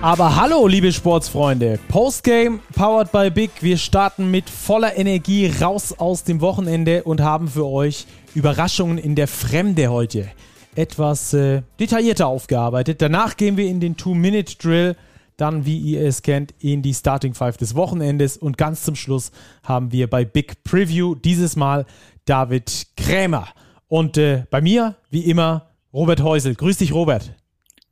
Aber hallo, liebe Sportsfreunde. Postgame powered by Big. Wir starten mit voller Energie raus aus dem Wochenende und haben für euch Überraschungen in der Fremde heute etwas äh, detaillierter aufgearbeitet. Danach gehen wir in den Two-Minute-Drill, dann, wie ihr es kennt, in die Starting Five des Wochenendes und ganz zum Schluss haben wir bei Big Preview dieses Mal David Krämer. Und äh, bei mir, wie immer, Robert Häusel. Grüß dich, Robert.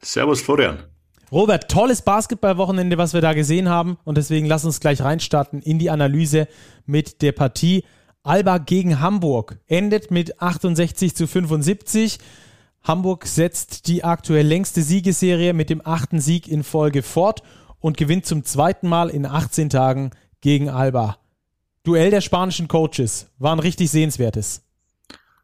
Servus, Florian. Robert, tolles Basketballwochenende, was wir da gesehen haben. Und deswegen lass uns gleich reinstarten in die Analyse mit der Partie. Alba gegen Hamburg endet mit 68 zu 75. Hamburg setzt die aktuell längste Siegesserie mit dem achten Sieg in Folge fort und gewinnt zum zweiten Mal in 18 Tagen gegen Alba. Duell der spanischen Coaches war ein richtig sehenswertes.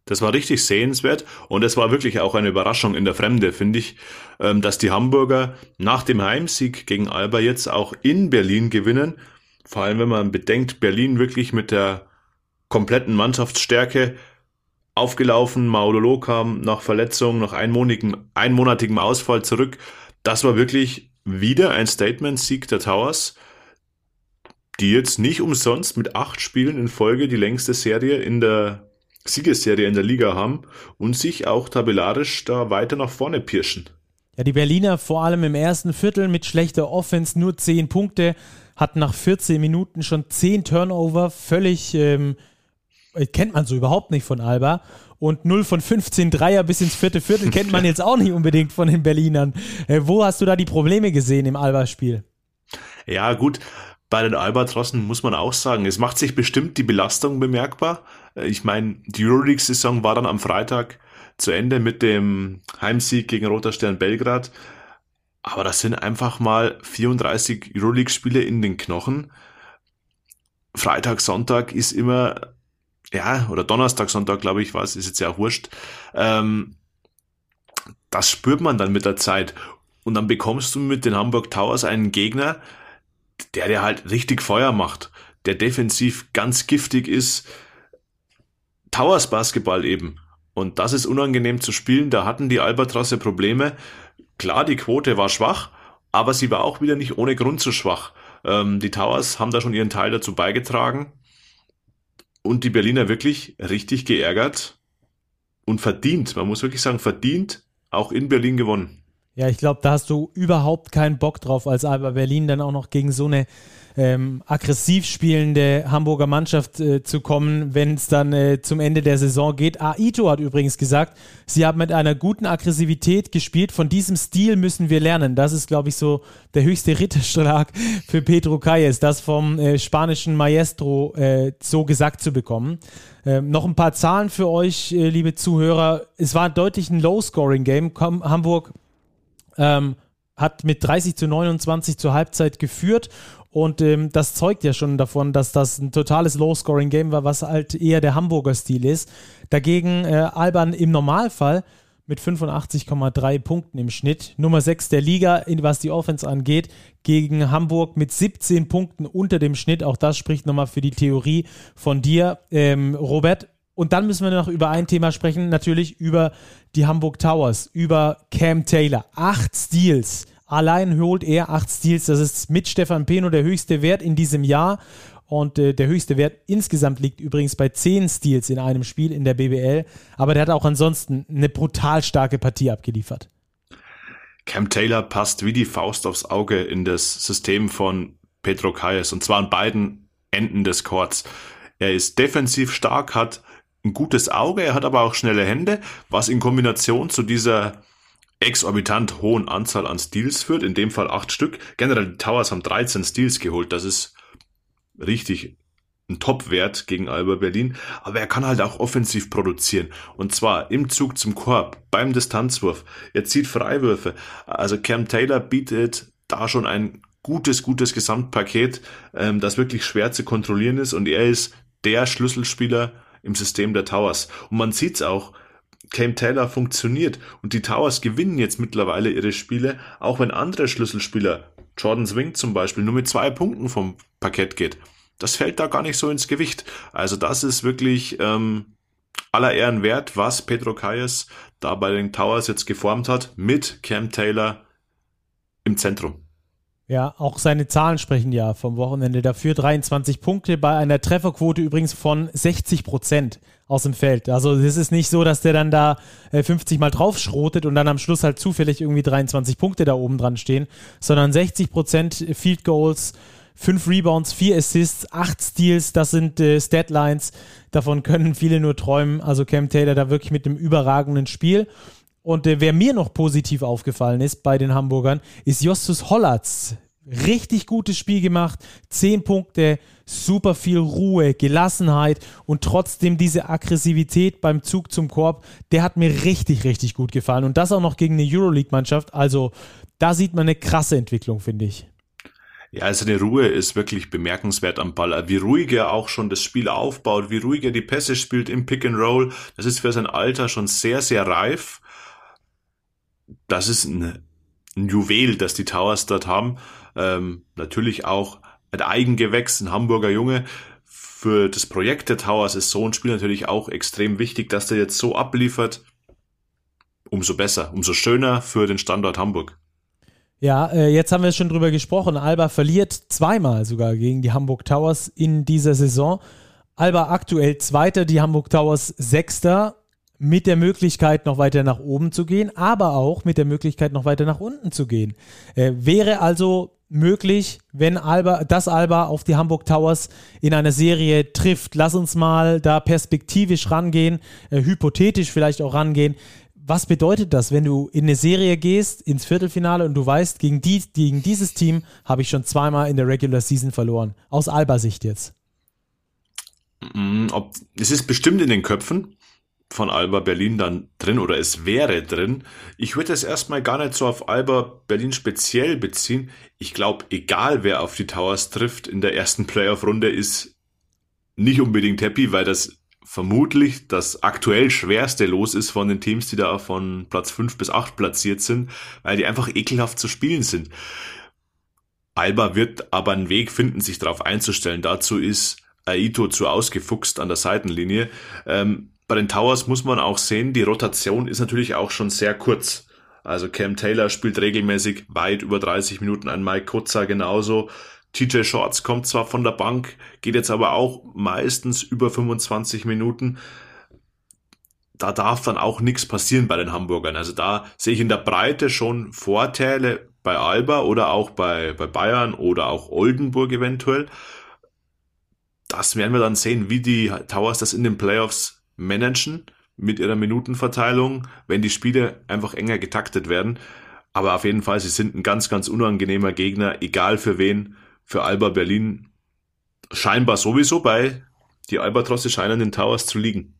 Das war richtig sehenswert und es war wirklich auch eine Überraschung in der Fremde, finde ich, ähm, dass die Hamburger nach dem Heimsieg gegen Alba jetzt auch in Berlin gewinnen. Vor allem, wenn man bedenkt, Berlin wirklich mit der kompletten Mannschaftsstärke aufgelaufen. Maulolo kam nach Verletzung, nach einmonatigem, einmonatigem Ausfall zurück. Das war wirklich wieder ein Statement-Sieg der Towers, die jetzt nicht umsonst mit acht Spielen in Folge die längste Serie in der Siegesserie in der Liga haben und sich auch tabellarisch da weiter nach vorne pirschen. Ja, die Berliner vor allem im ersten Viertel mit schlechter Offense nur 10 Punkte, hatten nach 14 Minuten schon 10 Turnover, völlig ähm, kennt man so überhaupt nicht von Alba. Und 0 von 15 Dreier bis ins vierte Viertel kennt man jetzt auch nicht unbedingt von den Berlinern. Äh, wo hast du da die Probleme gesehen im Alba-Spiel? Ja, gut bei den Albatrossen muss man auch sagen, es macht sich bestimmt die Belastung bemerkbar. Äh, ich meine, die Euroleague-Saison war dann am Freitag zu Ende mit dem Heimsieg gegen Roter Stern Belgrad. Aber das sind einfach mal 34 Euroleague-Spiele in den Knochen. Freitag, Sonntag ist immer, ja, oder Donnerstag, Sonntag, glaube ich, was, ist jetzt ja wurscht. Ähm, das spürt man dann mit der Zeit. Und dann bekommst du mit den Hamburg Towers einen Gegner, der der halt richtig Feuer macht, der defensiv ganz giftig ist. Towers Basketball eben. Und das ist unangenehm zu spielen. Da hatten die Albatrosse Probleme. Klar, die Quote war schwach, aber sie war auch wieder nicht ohne Grund zu schwach. Ähm, die Towers haben da schon ihren Teil dazu beigetragen. Und die Berliner wirklich richtig geärgert und verdient. Man muss wirklich sagen, verdient auch in Berlin gewonnen. Ja, ich glaube, da hast du überhaupt keinen Bock drauf, als Alba Berlin dann auch noch gegen so eine ähm, aggressiv spielende Hamburger Mannschaft äh, zu kommen, wenn es dann äh, zum Ende der Saison geht. Aito hat übrigens gesagt, sie haben mit einer guten Aggressivität gespielt. Von diesem Stil müssen wir lernen. Das ist, glaube ich, so der höchste Ritterschlag für Pedro Calles, das vom äh, spanischen Maestro äh, so gesagt zu bekommen. Ähm, noch ein paar Zahlen für euch, äh, liebe Zuhörer. Es war deutlich ein Low-Scoring-Game. Hamburg ähm, hat mit 30 zu 29 zur Halbzeit geführt und ähm, das zeugt ja schon davon, dass das ein totales Low-Scoring-Game war, was halt eher der Hamburger Stil ist. Dagegen äh, Alban im Normalfall mit 85,3 Punkten im Schnitt. Nummer 6 der Liga, was die Offense angeht, gegen Hamburg mit 17 Punkten unter dem Schnitt. Auch das spricht nochmal für die Theorie von dir, ähm, Robert. Und dann müssen wir noch über ein Thema sprechen, natürlich über die Hamburg Towers, über Cam Taylor. Acht Steals. Allein holt er acht Steals. Das ist mit Stefan Peno der höchste Wert in diesem Jahr. Und äh, der höchste Wert insgesamt liegt übrigens bei zehn Steals in einem Spiel in der BBL. Aber der hat auch ansonsten eine brutal starke Partie abgeliefert. Cam Taylor passt wie die Faust aufs Auge in das System von Pedro Calles. Und zwar an beiden Enden des Courts. Er ist defensiv stark, hat ein gutes Auge, er hat aber auch schnelle Hände, was in Kombination zu dieser exorbitant hohen Anzahl an Steals führt, in dem Fall acht Stück. Generell die Towers haben 13 Steals geholt, das ist richtig ein Top-Wert gegen Alba Berlin, aber er kann halt auch offensiv produzieren. Und zwar im Zug zum Korb, beim Distanzwurf, er zieht Freiwürfe, also Cam Taylor bietet da schon ein gutes, gutes Gesamtpaket, ähm, das wirklich schwer zu kontrollieren ist. Und er ist der Schlüsselspieler im System der Towers. Und man sieht's auch, Cam Taylor funktioniert und die Towers gewinnen jetzt mittlerweile ihre Spiele, auch wenn andere Schlüsselspieler, Jordan Swing zum Beispiel, nur mit zwei Punkten vom Parkett geht. Das fällt da gar nicht so ins Gewicht. Also das ist wirklich ähm, aller Ehren wert, was Pedro Calles da bei den Towers jetzt geformt hat mit Cam Taylor im Zentrum. Ja, auch seine Zahlen sprechen ja vom Wochenende dafür. 23 Punkte bei einer Trefferquote übrigens von 60 Prozent aus dem Feld. Also es ist nicht so, dass der dann da 50 äh, Mal draufschrotet und dann am Schluss halt zufällig irgendwie 23 Punkte da oben dran stehen, sondern 60 Prozent Field Goals, 5 Rebounds, 4 Assists, 8 Steals, das sind äh, Statlines. Davon können viele nur träumen. Also Cam Taylor da wirklich mit einem überragenden Spiel. Und äh, wer mir noch positiv aufgefallen ist bei den Hamburgern, ist Justus Hollatz. Richtig gutes Spiel gemacht, zehn Punkte, super viel Ruhe, Gelassenheit und trotzdem diese Aggressivität beim Zug zum Korb, der hat mir richtig, richtig gut gefallen. Und das auch noch gegen eine Euroleague-Mannschaft. Also da sieht man eine krasse Entwicklung, finde ich. Ja, also eine Ruhe ist wirklich bemerkenswert am Ball. Wie ruhig er auch schon das Spiel aufbaut, wie ruhig er die Pässe spielt im Pick and Roll. Das ist für sein Alter schon sehr, sehr reif das ist ein, ein Juwel, das die Towers dort haben. Ähm, natürlich auch ein Eigengewächs, ein Hamburger Junge. Für das Projekt der Towers ist so ein Spiel natürlich auch extrem wichtig, dass der jetzt so abliefert. Umso besser, umso schöner für den Standort Hamburg. Ja, äh, jetzt haben wir schon drüber gesprochen. Alba verliert zweimal sogar gegen die Hamburg Towers in dieser Saison. Alba aktuell Zweiter, die Hamburg Towers Sechster mit der Möglichkeit, noch weiter nach oben zu gehen, aber auch mit der Möglichkeit, noch weiter nach unten zu gehen. Äh, wäre also möglich, wenn Alba, das Alba auf die Hamburg Towers in einer Serie trifft. Lass uns mal da perspektivisch rangehen, äh, hypothetisch vielleicht auch rangehen. Was bedeutet das, wenn du in eine Serie gehst, ins Viertelfinale und du weißt, gegen, die, gegen dieses Team habe ich schon zweimal in der Regular Season verloren? Aus Alba-Sicht jetzt. Mm, ob, es ist bestimmt in den Köpfen von Alba Berlin dann drin oder es wäre drin. Ich würde es erstmal gar nicht so auf Alba Berlin speziell beziehen. Ich glaube, egal wer auf die Towers trifft in der ersten Playoff-Runde, ist nicht unbedingt happy, weil das vermutlich das aktuell schwerste Los ist von den Teams, die da von Platz 5 bis 8 platziert sind, weil die einfach ekelhaft zu spielen sind. Alba wird aber einen Weg finden, sich darauf einzustellen. Dazu ist Aito zu ausgefuchst an der Seitenlinie. Ähm, bei den Towers muss man auch sehen, die Rotation ist natürlich auch schon sehr kurz. Also Cam Taylor spielt regelmäßig weit über 30 Minuten, ein Mike Kutzer genauso. TJ Shorts kommt zwar von der Bank, geht jetzt aber auch meistens über 25 Minuten. Da darf dann auch nichts passieren bei den Hamburgern. Also da sehe ich in der Breite schon Vorteile bei Alba oder auch bei, bei Bayern oder auch Oldenburg eventuell. Das werden wir dann sehen, wie die Towers das in den Playoffs managen mit ihrer Minutenverteilung, wenn die Spiele einfach enger getaktet werden. Aber auf jeden Fall, sie sind ein ganz, ganz unangenehmer Gegner, egal für wen. Für Alba Berlin scheinbar sowieso bei. Die Albatrosse scheinen den Towers zu liegen.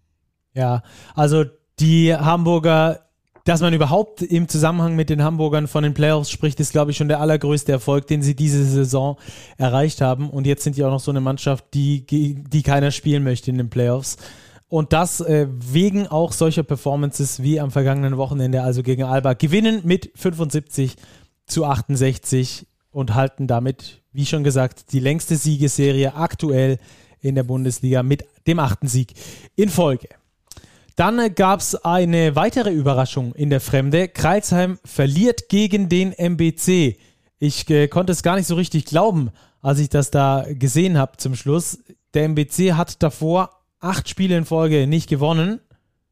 Ja, also die Hamburger, dass man überhaupt im Zusammenhang mit den Hamburgern von den Playoffs spricht, ist, glaube ich, schon der allergrößte Erfolg, den sie diese Saison erreicht haben. Und jetzt sind die auch noch so eine Mannschaft, die, die keiner spielen möchte in den Playoffs. Und das äh, wegen auch solcher Performances wie am vergangenen Wochenende, also gegen Alba, gewinnen mit 75 zu 68 und halten damit, wie schon gesagt, die längste Siegesserie aktuell in der Bundesliga mit dem achten Sieg in Folge. Dann äh, gab es eine weitere Überraschung in der Fremde. Kreilsheim verliert gegen den MBC. Ich äh, konnte es gar nicht so richtig glauben, als ich das da gesehen habe zum Schluss. Der MBC hat davor acht Spiele in Folge nicht gewonnen,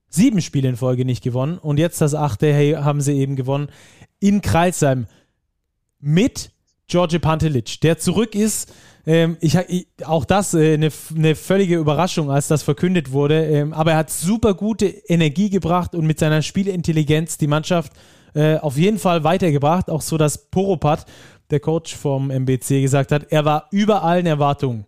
sieben Spiele in Folge nicht gewonnen und jetzt das achte, hey, haben sie eben gewonnen in Kreilsheim mit George Pantelic, der zurück ist. Ähm, ich, auch das äh, eine, eine völlige Überraschung, als das verkündet wurde. Ähm, aber er hat super gute Energie gebracht und mit seiner Spielintelligenz die Mannschaft äh, auf jeden Fall weitergebracht. Auch so, dass Poropat, der Coach vom MBC, gesagt hat, er war über allen Erwartungen.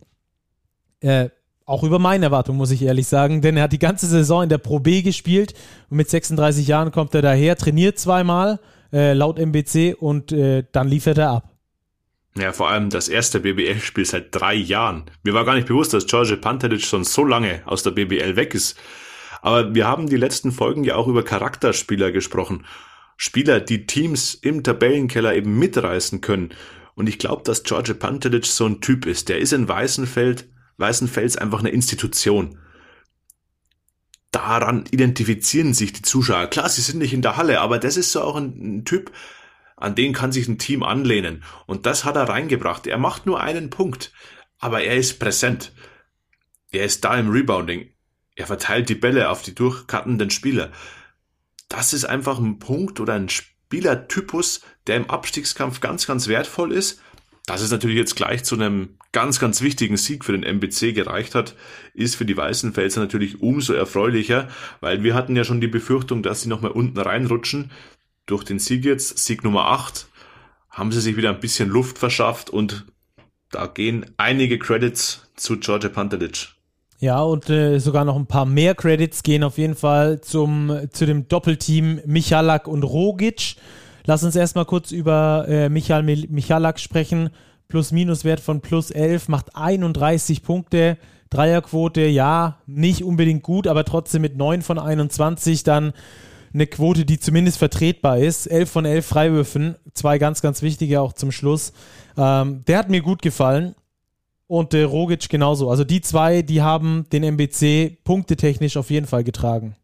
Äh, auch über meine Erwartung, muss ich ehrlich sagen, denn er hat die ganze Saison in der Pro B gespielt und mit 36 Jahren kommt er daher, trainiert zweimal äh, laut MBC und äh, dann liefert er ab. Ja, vor allem das erste BBL-Spiel seit drei Jahren. Mir war gar nicht bewusst, dass George Pantelic schon so lange aus der BBL weg ist. Aber wir haben die letzten Folgen ja auch über Charakterspieler gesprochen. Spieler, die Teams im Tabellenkeller eben mitreißen können. Und ich glaube, dass George Pantelic so ein Typ ist. Der ist in Weißenfeld Weißenfels einfach eine Institution. Daran identifizieren sich die Zuschauer. Klar, sie sind nicht in der Halle, aber das ist so auch ein, ein Typ, an den kann sich ein Team anlehnen. Und das hat er reingebracht. Er macht nur einen Punkt, aber er ist präsent. Er ist da im Rebounding. Er verteilt die Bälle auf die durchkattenden Spieler. Das ist einfach ein Punkt oder ein Spielertypus, der im Abstiegskampf ganz, ganz wertvoll ist. Dass es natürlich jetzt gleich zu einem ganz, ganz wichtigen Sieg für den MBC gereicht hat, ist für die Weißenfelser natürlich umso erfreulicher, weil wir hatten ja schon die Befürchtung, dass sie nochmal unten reinrutschen. Durch den Sieg jetzt, Sieg Nummer 8, haben sie sich wieder ein bisschen Luft verschafft und da gehen einige Credits zu George Pantelic. Ja, und äh, sogar noch ein paar mehr Credits gehen auf jeden Fall zum, zu dem Doppelteam Michalak und Rogic. Lass uns erstmal kurz über äh, Michal Michalak sprechen. Plus-Minus-Wert von plus 11, macht 31 Punkte. Dreierquote, ja, nicht unbedingt gut, aber trotzdem mit 9 von 21 dann eine Quote, die zumindest vertretbar ist. 11 von 11 Freiwürfen, zwei ganz, ganz wichtige auch zum Schluss. Ähm, der hat mir gut gefallen und der Rogic genauso. Also die zwei, die haben den MBC punktetechnisch auf jeden Fall getragen.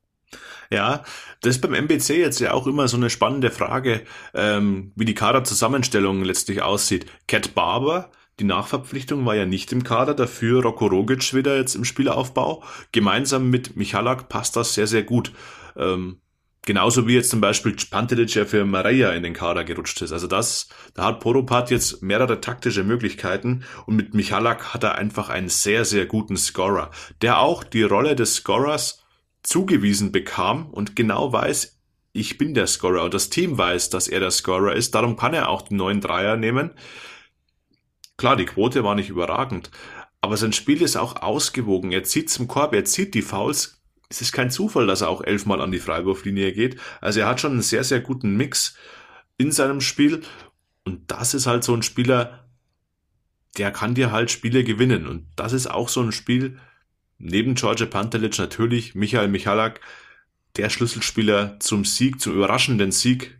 Ja, das ist beim MBC jetzt ja auch immer so eine spannende Frage, ähm, wie die Kaderzusammenstellung letztlich aussieht. Cat Barber, die Nachverpflichtung war ja nicht im Kader, dafür Rocco Rogic wieder jetzt im Spielaufbau. Gemeinsam mit Michalak passt das sehr, sehr gut. Ähm, Genauso wie jetzt zum Beispiel Pantelic ja für Maria in den Kader gerutscht ist. Also das, da hat Poropat jetzt mehrere taktische Möglichkeiten und mit Michalak hat er einfach einen sehr, sehr guten Scorer, der auch die Rolle des Scorers zugewiesen bekam und genau weiß, ich bin der Scorer und das Team weiß, dass er der Scorer ist. Darum kann er auch den neuen Dreier nehmen. Klar, die Quote war nicht überragend, aber sein Spiel ist auch ausgewogen. Er zieht zum Korb, er zieht die Fouls es ist kein Zufall, dass er auch elfmal an die Freiwurflinie geht. Also er hat schon einen sehr, sehr guten Mix in seinem Spiel. Und das ist halt so ein Spieler, der kann dir halt Spiele gewinnen. Und das ist auch so ein Spiel, neben George Pantelic natürlich, Michael Michalak, der Schlüsselspieler zum Sieg, zum überraschenden Sieg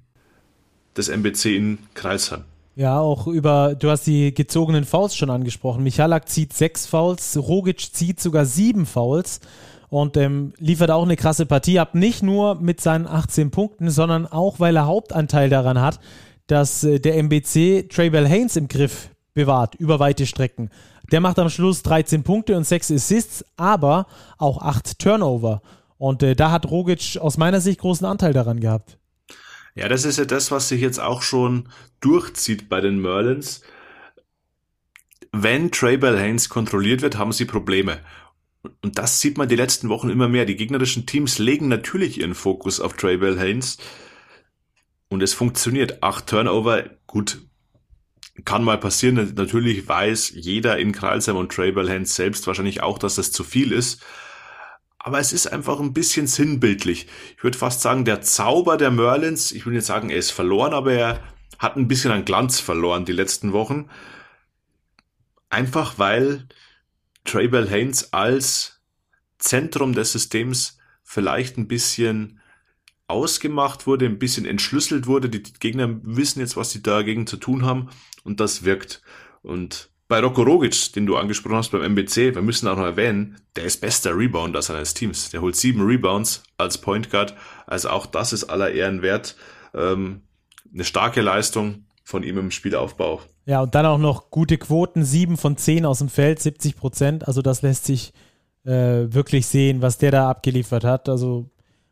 des MBC in Kreisheim. Ja, auch über, du hast die gezogenen Fouls schon angesprochen. Michalak zieht sechs Fouls, Rogic zieht sogar sieben Fouls und ähm, liefert auch eine krasse Partie ab. Nicht nur mit seinen 18 Punkten, sondern auch, weil er Hauptanteil daran hat, dass äh, der MBC Traybell Haynes im Griff bewahrt über weite Strecken. Der macht am Schluss 13 Punkte und 6 Assists, aber auch 8 Turnover. Und äh, da hat Rogic aus meiner Sicht großen Anteil daran gehabt. Ja, das ist ja das, was sich jetzt auch schon durchzieht bei den Merlins. Wenn Traybell Haynes kontrolliert wird, haben sie Probleme. Und das sieht man die letzten Wochen immer mehr. Die gegnerischen Teams legen natürlich ihren Fokus auf Trey Haynes. Und es funktioniert. Acht Turnover, gut, kann mal passieren. Natürlich weiß jeder in Kralsheim und Trey Bell Haynes selbst wahrscheinlich auch, dass das zu viel ist. Aber es ist einfach ein bisschen sinnbildlich. Ich würde fast sagen, der Zauber der Merlins, ich will nicht sagen, er ist verloren, aber er hat ein bisschen an Glanz verloren die letzten Wochen. Einfach weil Traybell Haynes als Zentrum des Systems vielleicht ein bisschen ausgemacht wurde, ein bisschen entschlüsselt wurde. Die Gegner wissen jetzt, was sie dagegen zu tun haben und das wirkt. Und bei Roko Rogic, den du angesprochen hast beim MBC, wir müssen auch noch erwähnen, der ist bester Rebounder seines Teams. Der holt sieben Rebounds als Point Guard. Also auch das ist aller Ehren wert. Ähm, eine starke Leistung von ihm im Spielaufbau. Ja, und dann auch noch gute Quoten, 7 von 10 aus dem Feld, 70 Prozent. Also das lässt sich äh, wirklich sehen, was der da abgeliefert hat. Also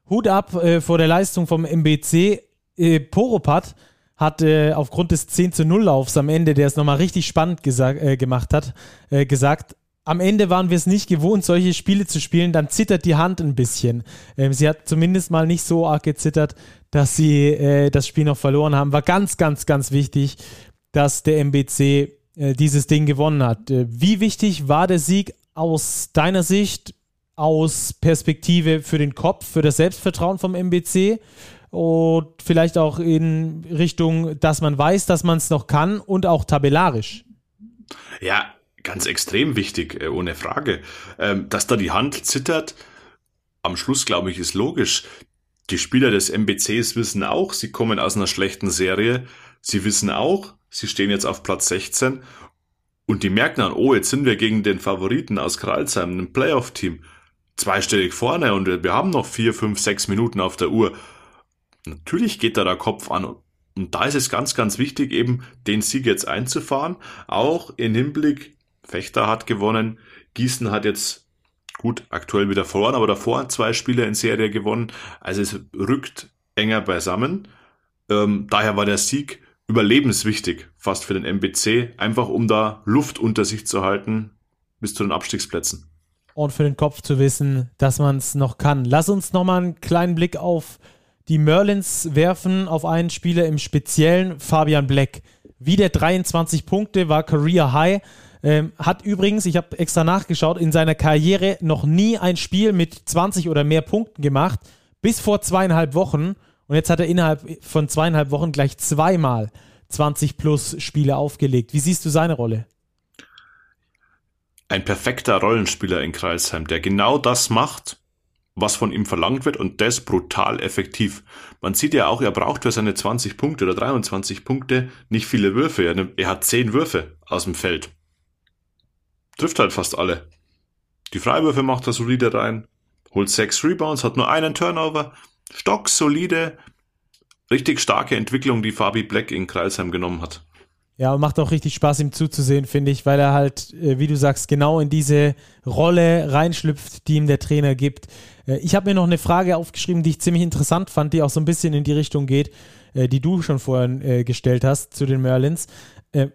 Hut ab äh, vor der Leistung vom MBC. Äh, Poropat hat äh, aufgrund des 10 zu 0 Laufs am Ende, der es nochmal richtig spannend äh, gemacht hat, äh, gesagt, am Ende waren wir es nicht gewohnt, solche Spiele zu spielen, dann zittert die Hand ein bisschen. Ähm, sie hat zumindest mal nicht so arg gezittert, dass sie äh, das Spiel noch verloren haben. War ganz, ganz, ganz wichtig, dass der MBC äh, dieses Ding gewonnen hat. Äh, wie wichtig war der Sieg aus deiner Sicht, aus Perspektive für den Kopf, für das Selbstvertrauen vom MBC? Und vielleicht auch in Richtung, dass man weiß, dass man es noch kann und auch tabellarisch. Ja, ganz extrem wichtig, äh, ohne Frage. Ähm, dass da die Hand zittert, am Schluss, glaube ich, ist logisch. Die Spieler des MBCs wissen auch, sie kommen aus einer schlechten Serie. Sie wissen auch, sie stehen jetzt auf Platz 16 und die merken dann, oh, jetzt sind wir gegen den Favoriten aus Kralsheim, einem Playoff-Team, zweistellig vorne und wir haben noch vier, fünf, sechs Minuten auf der Uhr. Natürlich geht da der Kopf an Und da ist es ganz, ganz wichtig, eben den Sieg jetzt einzufahren. Auch in Hinblick, Fechter hat gewonnen, Gießen hat jetzt gut aktuell wieder verloren, aber davor zwei Spiele in Serie gewonnen. Also es rückt enger beisammen. Ähm, daher war der Sieg überlebenswichtig, fast für den MBC, einfach um da Luft unter sich zu halten bis zu den Abstiegsplätzen. Und für den Kopf zu wissen, dass man es noch kann. Lass uns nochmal einen kleinen Blick auf die Merlins werfen, auf einen Spieler im Speziellen, Fabian Black. Wieder 23 Punkte, war Career High. Ähm, hat übrigens, ich habe extra nachgeschaut, in seiner Karriere noch nie ein Spiel mit 20 oder mehr Punkten gemacht, bis vor zweieinhalb Wochen. Und jetzt hat er innerhalb von zweieinhalb Wochen gleich zweimal 20 plus Spiele aufgelegt. Wie siehst du seine Rolle? Ein perfekter Rollenspieler in Kreisheim, der genau das macht, was von ihm verlangt wird und das brutal effektiv. Man sieht ja auch, er braucht für seine 20 Punkte oder 23 Punkte nicht viele Würfe. Er hat 10 Würfe aus dem Feld. Trifft halt fast alle. Die Freiwürfe macht er solide rein, holt 6 Rebounds, hat nur einen Turnover, stocksolide, richtig starke Entwicklung, die Fabi Black in Kreisheim genommen hat. Ja, macht auch richtig Spaß, ihm zuzusehen, finde ich, weil er halt, äh, wie du sagst, genau in diese Rolle reinschlüpft, die ihm der Trainer gibt. Äh, ich habe mir noch eine Frage aufgeschrieben, die ich ziemlich interessant fand, die auch so ein bisschen in die Richtung geht, äh, die du schon vorhin gestellt hast zu den Merlins.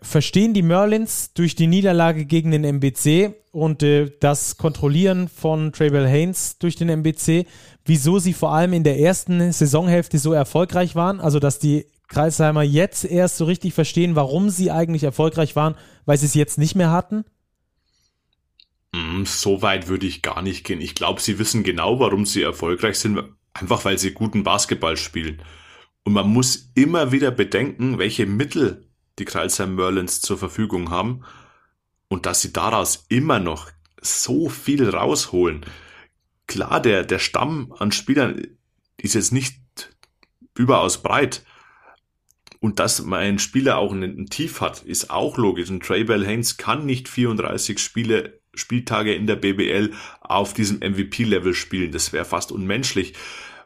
Verstehen die Merlins durch die Niederlage gegen den MBC und das Kontrollieren von Travel Haynes durch den MBC, wieso sie vor allem in der ersten Saisonhälfte so erfolgreich waren? Also, dass die Kreisheimer jetzt erst so richtig verstehen, warum sie eigentlich erfolgreich waren, weil sie es jetzt nicht mehr hatten? Mm, so weit würde ich gar nicht gehen. Ich glaube, sie wissen genau, warum sie erfolgreich sind, einfach weil sie guten Basketball spielen. Und man muss immer wieder bedenken, welche Mittel die Kreisheim Merlins zur Verfügung haben und dass sie daraus immer noch so viel rausholen. Klar, der, der Stamm an Spielern ist jetzt nicht überaus breit, und dass mein Spieler auch einen Tief hat, ist auch logisch. Und Trey Bell Haynes kann nicht 34 Spiele, Spieltage in der BBL auf diesem MVP-Level spielen. Das wäre fast unmenschlich.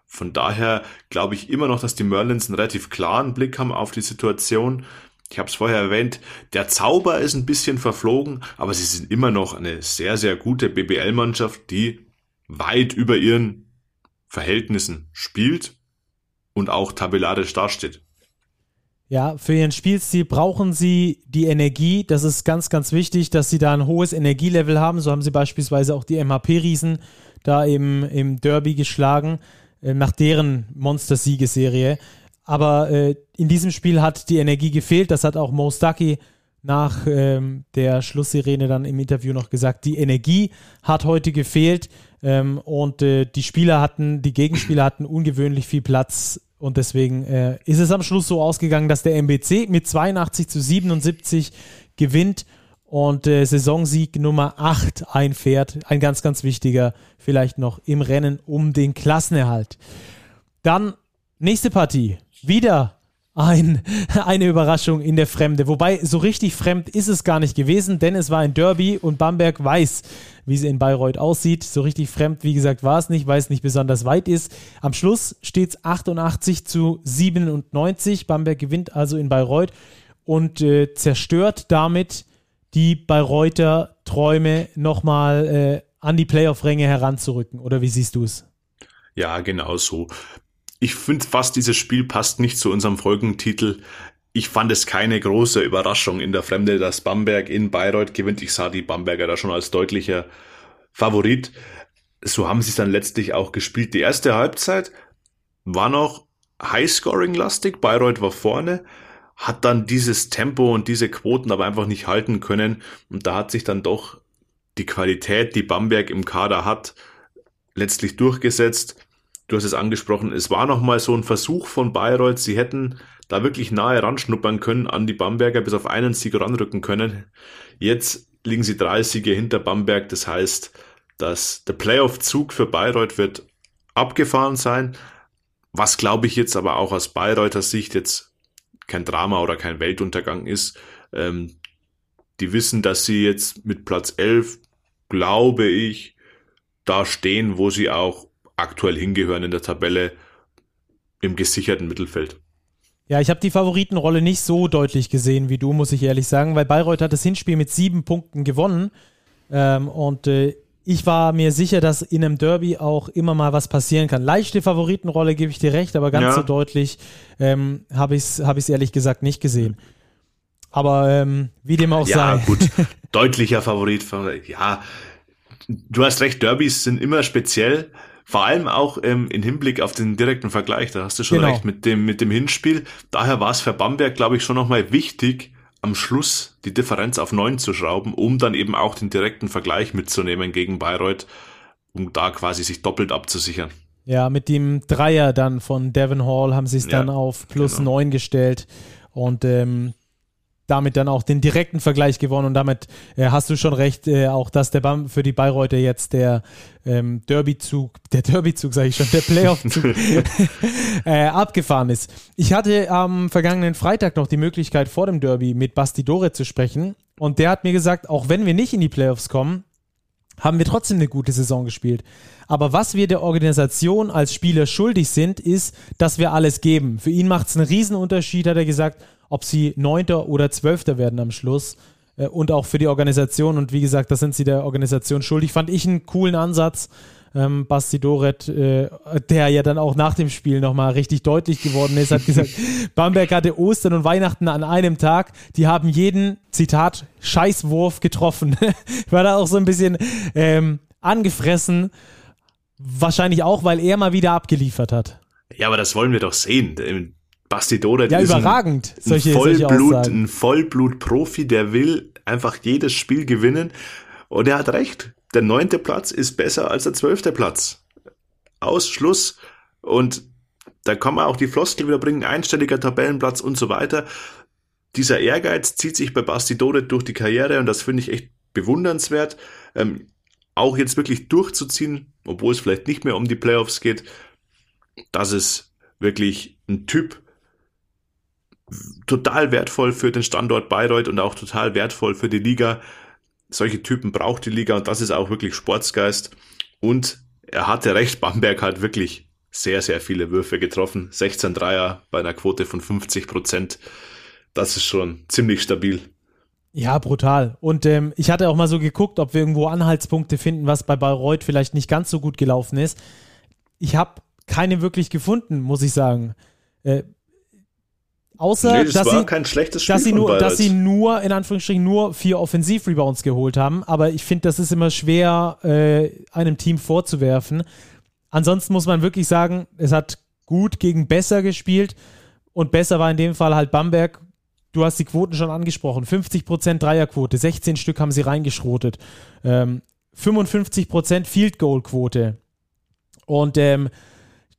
Von daher glaube ich immer noch, dass die Merlins einen relativ klaren Blick haben auf die Situation. Ich habe es vorher erwähnt, der Zauber ist ein bisschen verflogen, aber sie sind immer noch eine sehr, sehr gute BBL-Mannschaft, die weit über ihren Verhältnissen spielt und auch tabellarisch dasteht. Ja, für ihren Spielstil brauchen sie die Energie. Das ist ganz, ganz wichtig, dass sie da ein hohes Energielevel haben. So haben sie beispielsweise auch die MHP-Riesen da eben im Derby geschlagen, äh, nach deren Monster-Siegeserie. Aber äh, in diesem Spiel hat die Energie gefehlt. Das hat auch Mo Stucky nach ähm, der Schlusssirene dann im Interview noch gesagt. Die Energie hat heute gefehlt ähm, und äh, die Spieler hatten, die Gegenspieler hatten ungewöhnlich viel Platz und deswegen äh, ist es am Schluss so ausgegangen, dass der MBC mit 82 zu 77 gewinnt und äh, Saisonsieg Nummer 8 einfährt. Ein ganz, ganz wichtiger, vielleicht noch im Rennen um den Klassenerhalt. Dann nächste Partie. Wieder ein, eine Überraschung in der Fremde. Wobei so richtig fremd ist es gar nicht gewesen, denn es war ein Derby und Bamberg weiß, wie es in Bayreuth aussieht. So richtig fremd, wie gesagt, war es nicht, weil es nicht besonders weit ist. Am Schluss steht es 88 zu 97. Bamberg gewinnt also in Bayreuth und äh, zerstört damit die Bayreuther Träume nochmal äh, an die Playoff-Ränge heranzurücken. Oder wie siehst du es? Ja, genau so ich finde fast, dieses Spiel passt nicht zu unserem Folgentitel. Ich fand es keine große Überraschung in der Fremde, dass Bamberg in Bayreuth gewinnt. Ich sah die Bamberger da schon als deutlicher Favorit. So haben sie es dann letztlich auch gespielt. Die erste Halbzeit war noch Highscoring-lastig. Bayreuth war vorne, hat dann dieses Tempo und diese Quoten aber einfach nicht halten können. Und da hat sich dann doch die Qualität, die Bamberg im Kader hat, letztlich durchgesetzt du hast es angesprochen, es war nochmal so ein Versuch von Bayreuth, sie hätten da wirklich nahe ranschnuppern können an die Bamberger, bis auf einen Sieg ranrücken können. Jetzt liegen sie drei Siege hinter Bamberg, das heißt, dass der Playoff-Zug für Bayreuth wird abgefahren sein, was glaube ich jetzt aber auch aus Bayreuther Sicht jetzt kein Drama oder kein Weltuntergang ist. Ähm, die wissen, dass sie jetzt mit Platz 11, glaube ich, da stehen, wo sie auch aktuell hingehören in der Tabelle im gesicherten Mittelfeld. Ja, ich habe die Favoritenrolle nicht so deutlich gesehen wie du, muss ich ehrlich sagen, weil Bayreuth hat das Hinspiel mit sieben Punkten gewonnen. Ähm, und äh, ich war mir sicher, dass in einem Derby auch immer mal was passieren kann. Leichte Favoritenrolle gebe ich dir recht, aber ganz ja. so deutlich ähm, habe ich es hab ehrlich gesagt nicht gesehen. Aber ähm, wie dem auch ja, sei. Ja, gut. Deutlicher Favorit. Ja, du hast recht, Derbys sind immer speziell. Vor allem auch ähm, im Hinblick auf den direkten Vergleich, da hast du schon genau. recht mit dem, mit dem Hinspiel. Daher war es für Bamberg, glaube ich, schon nochmal wichtig, am Schluss die Differenz auf neun zu schrauben, um dann eben auch den direkten Vergleich mitzunehmen gegen Bayreuth, um da quasi sich doppelt abzusichern. Ja, mit dem Dreier dann von Devon Hall haben sie es ja, dann auf plus genau. neun gestellt. Und ähm, damit dann auch den direkten Vergleich gewonnen und damit äh, hast du schon recht, äh, auch dass der Bam für die Bayreuther jetzt der ähm, Derby-Zug, der Derby-Zug sage ich schon, der Playoff-Zug äh, abgefahren ist. Ich hatte am vergangenen Freitag noch die Möglichkeit vor dem Derby mit Basti Dore zu sprechen und der hat mir gesagt, auch wenn wir nicht in die Playoffs kommen, haben wir trotzdem eine gute Saison gespielt. Aber was wir der Organisation als Spieler schuldig sind, ist, dass wir alles geben. Für ihn macht es einen Riesenunterschied, hat er gesagt, ob sie Neunter oder Zwölfter werden am Schluss. Äh, und auch für die Organisation. Und wie gesagt, das sind sie der Organisation schuldig. Fand ich einen coolen Ansatz. Ähm, Basti Doret, äh, der ja dann auch nach dem Spiel nochmal richtig deutlich geworden ist, hat gesagt, Bamberg hatte Ostern und Weihnachten an einem Tag. Die haben jeden, Zitat, Scheißwurf getroffen. War da auch so ein bisschen ähm, angefressen. Wahrscheinlich auch, weil er mal wieder abgeliefert hat. Ja, aber das wollen wir doch sehen. Basti Doret ja, ist überragend, ein, solche, Vollblut, solche ein Vollblut-Profi, der will einfach jedes Spiel gewinnen. Und er hat recht. Der neunte Platz ist besser als der zwölfte Platz. Ausschluss. Und da kann man auch die Floskel wieder bringen, einstelliger Tabellenplatz und so weiter. Dieser Ehrgeiz zieht sich bei Basti Doret durch die Karriere und das finde ich echt bewundernswert. Ähm, auch jetzt wirklich durchzuziehen, obwohl es vielleicht nicht mehr um die Playoffs geht, das ist wirklich ein Typ, total wertvoll für den Standort Bayreuth und auch total wertvoll für die Liga. Solche Typen braucht die Liga und das ist auch wirklich Sportsgeist. Und er hatte recht, Bamberg hat wirklich sehr, sehr viele Würfe getroffen. 16 Dreier bei einer Quote von 50 Prozent. Das ist schon ziemlich stabil. Ja, brutal. Und ähm, ich hatte auch mal so geguckt, ob wir irgendwo Anhaltspunkte finden, was bei Bayreuth vielleicht nicht ganz so gut gelaufen ist. Ich habe keine wirklich gefunden, muss ich sagen. Äh, Außer, nee, dass, sie, dass, sie nur, dass sie nur, in Anführungsstrichen, nur vier Offensiv-Rebounds geholt haben. Aber ich finde, das ist immer schwer, äh, einem Team vorzuwerfen. Ansonsten muss man wirklich sagen, es hat gut gegen besser gespielt. Und besser war in dem Fall halt Bamberg. Du hast die Quoten schon angesprochen. 50% Dreierquote, 16 Stück haben sie reingeschrotet. Ähm, 55% Field Goal Quote. Und ähm,